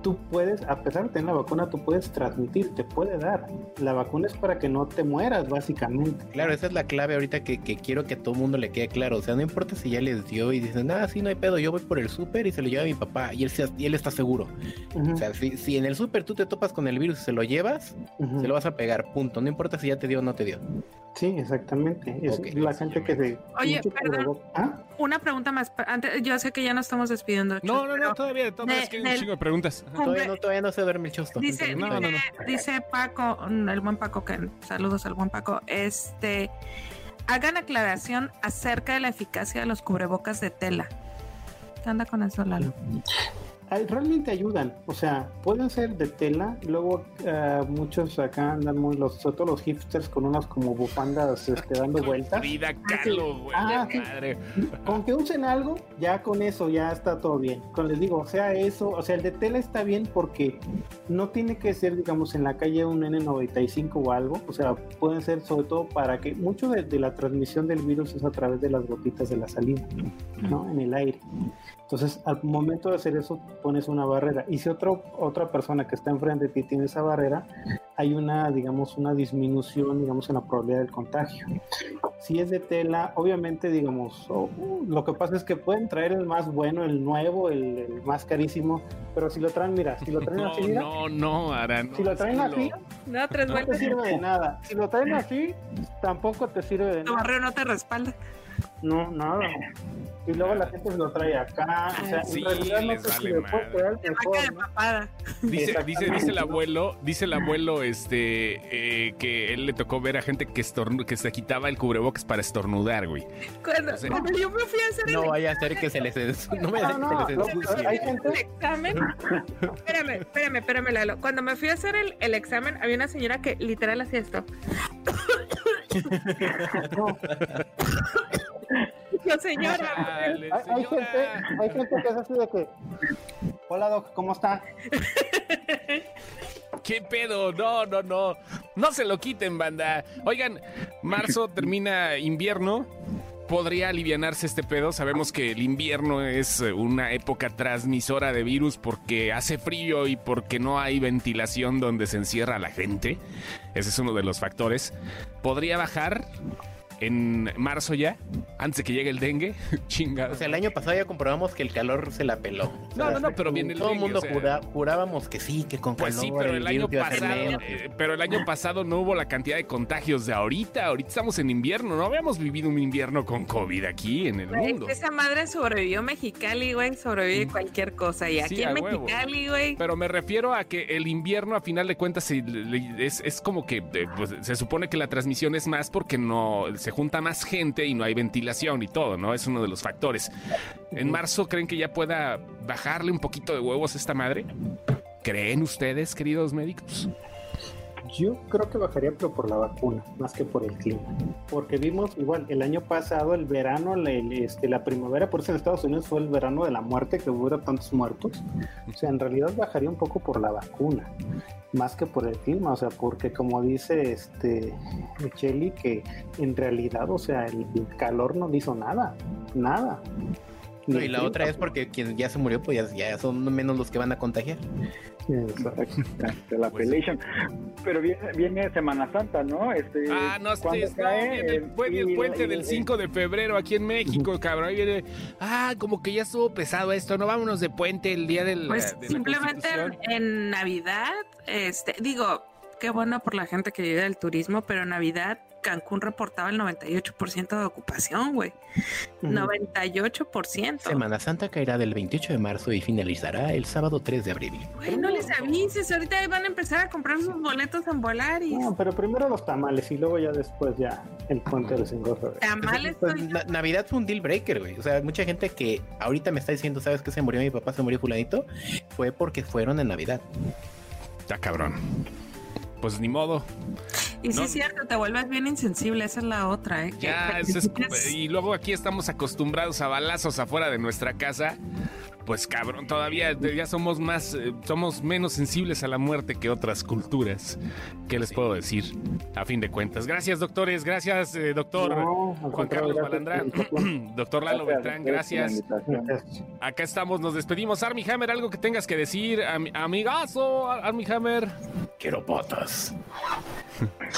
tú puedes, a pesar de tener la vacuna, tú puedes transmitir, te puede dar. La vacuna es para que no te mueras, básicamente. Claro, esa es la clave ahorita que, que quiero que a todo mundo le quede claro. O sea, no importa si ya les dio y dicen, ah, sí, no hay pedo, yo voy por el súper y se lo lleva a mi papá y él, se- y él está seguro. O sea, si, si en el súper tú te topas con el virus y se lo llevas, se lo vas a pegar, punto. No importa si ya te dio o no te dio. Sí, exactamente. Es Ok. la gente que se... Oye, perdón. ¿Ah? Una pregunta más, antes, yo sé que ya nos estamos despidiendo. No, Chus, no, no, todavía, todavía de- es que hay un del- chingo de preguntas. Todavía no, todavía no se duerme el. Dice, No, dice, no, no. dice Paco, mm, el buen Paco, que saludos al buen Paco, este, hagan aclaración acerca de la eficacia de los cubrebocas de tela. ¿Qué anda con eso, Lalo? Realmente ayudan. O sea, pueden ser de tela. Luego eh, muchos acá andan muy, los, sobre todo los hipsters, con unas como bufandas este, dando vueltas. Frida Kahlo, güey. Ah, sí. madre. Con que usen algo, ya con eso ya está todo bien. Con les digo, o sea, eso, o sea, el de tela está bien porque no tiene que ser, digamos, en la calle un N95 o algo. O sea, pueden ser sobre todo para que mucho de, de la transmisión del virus es a través de las gotitas de la salida, ¿no? En el aire. Entonces, al momento de hacer eso, pones una barrera. Y si otro, otra persona que está enfrente de ti tiene esa barrera, hay una, digamos, una disminución, digamos, en la probabilidad del contagio. Si es de tela, obviamente, digamos, oh, lo que pasa es que pueden traer el más bueno, el nuevo, el, el más carísimo, pero si lo traen, mira, si lo traen No, así, mira, no, no, Ara, no, si lo traen así, No, tres no te sirve de nada. Si lo traen así, tampoco te sirve de Tu nada. barrio no te respalda. No, nada. Y luego la gente se lo trae acá. O sea, Sí, en realidad no les te vale Te mejor, papada. Dice, dice, dice el abuelo, dice el abuelo, este, eh, que él le tocó ver a gente que, estornu- que se quitaba el cubrebocas para estornudar, güey. Cuando, O sea- cuando yo me fui a hacer el No vaya a ser que se les no me No, no, se les no, ensucie. hay gente- el examen. Espérame, espérame, espérame, Lalo. Cuando me fui a hacer el, el examen, había una señora que literal hacía esto. No, Yo, señora. Chale, hay, hay señora. gente, hay gente que es así de que. Hola, Doc, ¿cómo está? ¿Qué pedo? No, no, no. No se lo quiten, banda. Oigan, marzo termina invierno. ¿Podría alivianarse este pedo? Sabemos que el invierno es eh, una época transmisora de virus porque hace frío y porque no hay ventilación donde se encierra la gente. Ese es uno de los factores. ¿Podría bajar en marzo ya? Antes de que llegue el dengue. Chingado. O sea, el año pasado ya comprobamos que el calor se la peló. O sea, No, no, no, pero viene el Todo el mundo o sea. jura- jurábamos que sí, que con Pues calor sí, pero el año pasado, eh, pero el año pasado no hubo la cantidad de contagios de ahorita. Ahorita estamos en invierno, no habíamos vivido un invierno con COVID aquí en el mundo. Esa madre sobrevivió Mexicali, güey. Sobrevive cualquier cosa. Y aquí Sí, en. Mexicali, güey. Pero me refiero a que el invierno, a final de cuentas, es como que eh, pues, se supone que la transmisión es más porque no se junta más gente y no hay ventilación y todo, ¿no? Es uno de los factores. ¿En marzo creen que ya pueda bajarle un poquito de huevos a esta madre? ¿Creen ustedes, queridos médicos? Yo creo que bajaría, pero por la vacuna, más que por el clima. Porque vimos igual el año pasado, el verano, este, la primavera, por eso en Estados Unidos fue el verano de la muerte, que hubo tantos muertos. O sea, en realidad bajaría un poco por la vacuna, más que por el clima. O sea, porque como dice este Cheli, que en realidad, o sea, el calor no hizo nada, nada. No, y la otra es porque quien ya se murió, pues ya, ya son menos los que van a contagiar. la Pues-. Pero viene, viene Semana Santa, ¿no? Este, Ah, no ¿cuándo estés, no, cae? viene el, puente y- del y- 5 de febrero aquí en México, cabrón. Ahí viene, ah, como que ya estuvo pesado esto, no vámonos de puente el día del, Pues de la simplemente en, Navidad, este, digo, qué bueno por la gente que vive del turismo, pero en Navidad Cancún reportaba el 98% de ocupación, güey. 98%. Semana Santa caerá del 28 de marzo y finalizará el sábado 3 de abril. Güey, no les avises, ahorita van a empezar a comprar sus boletos en Volaris. No, pero primero los tamales y luego ya después ya el puente del 5 de febrero. Tamales, Pues. Na- Navidad fue un deal breaker, güey. O sea, mucha gente que ahorita me está diciendo, ¿sabes qué se murió mi papá? Se murió fulanito. Fue porque fueron en Navidad. Ya, cabrón. Pues ni modo. Y sí no. es cierto, te vuelves bien insensible, esa es la otra, ¿eh? Ya, eso es- y luego aquí estamos acostumbrados a balazos afuera de nuestra casa. Pues cabrón, todavía ya somos más, eh, somos menos sensibles a la muerte que otras culturas. ¿Qué les puedo decir? A fin de cuentas. Gracias, doctores. Gracias, eh, doctor No, Juan Carlos gracias Balandrán. doctor Lalo Gracias, Beltrán, gracias gracias. Acá estamos, nos despedimos. Army Hammer, algo que tengas que decir. Am- amigazo, Army Hammer. Quiero botas.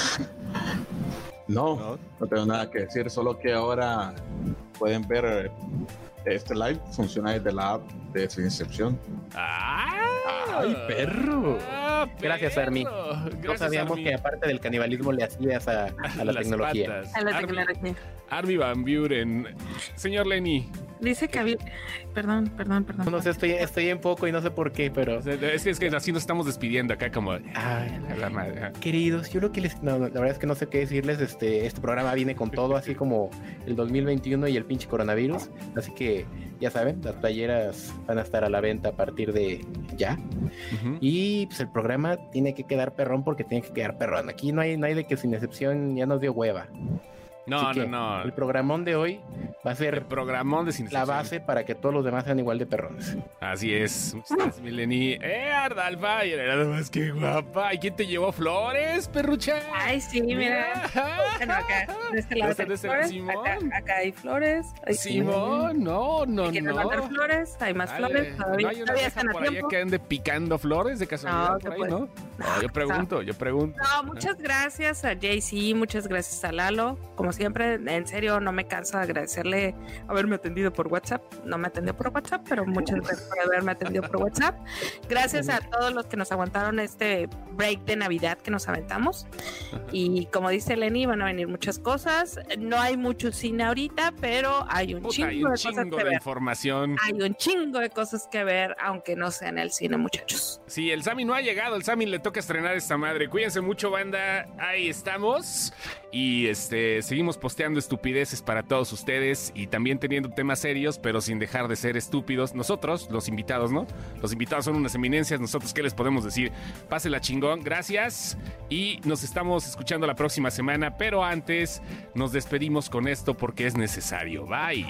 No, no tengo nada que decir, solo que ahora pueden ver eh, este live, funciona desde la app de su incepción. ¡Ah! ¡Ay, perro! Ah, Gracias, perro. Gracias, No sabíamos Army. que aparte del canibalismo le hacías a, a la Las tecnología. patas. A la Army- tecnología. Army Van Buren. Señor Lenny, Dice que había. Perdón, perdón, perdón. No sé, estoy, estoy en poco y no sé por qué, pero. Es que, es que así nos estamos despidiendo acá como... Ay, la madre. Queridos, yo lo que les. No, la verdad es que no sé qué decirles. Este, este programa viene con todo, así como el 2021 y el pinche coronavirus. Así que, ya saben, las playeras van a estar a la venta a partir de ya. Y pues el programa tiene que quedar perrón porque tiene que quedar perrón. Aquí no hay, no hay de que sin excepción ya nos dio hueva. No, Así no, que no. El programón de hoy va a El ser programón de la base para que todos los demás sean igual de perrones. Así es. Muchas gracias, Mileni. ¡Eh, Ardalfa! Y era nada más que guapa. ¿Y quién te llevó flores, perrucha? Ay, sí, mira. Bueno, acá, de este lado De este- flores, Simón. acá, acá hay flores. Ay, Simón, no, no, no. mandar flores, hay más Dale. flores. Todavía, no hay una por allá tiempo. que ande picando flores de casualidad No, por ahí, pues- ¿no? No, yo pregunto, yo pregunto. No, muchas gracias a JC, muchas gracias a Lalo. Como siempre, en serio, no me canso de agradecerle haberme atendido por WhatsApp. No me atendió por WhatsApp, pero muchas gracias por haberme atendido por WhatsApp. Gracias a todos los que nos aguantaron este break de Navidad que nos aventamos. Y como dice Lenny, van a venir muchas cosas. No hay mucho cine ahorita, pero hay un Puta, chingo hay un de cosas chingo que de ver. información. Hay un chingo de cosas que ver, aunque no sea en el cine, muchachos. Sí, el Sammy no ha llegado, el Sammy le toca estrenar esta madre. Cuídense mucho, banda. Ahí estamos. Y este seguimos posteando estupideces para todos ustedes y también teniendo temas serios, pero sin dejar de ser estúpidos. Nosotros, los invitados, ¿no? Los invitados son unas eminencias. Nosotros, ¿qué les podemos decir? Pásela chingón, gracias. Y nos estamos escuchando la próxima semana, pero antes nos despedimos con esto porque es necesario. Bye.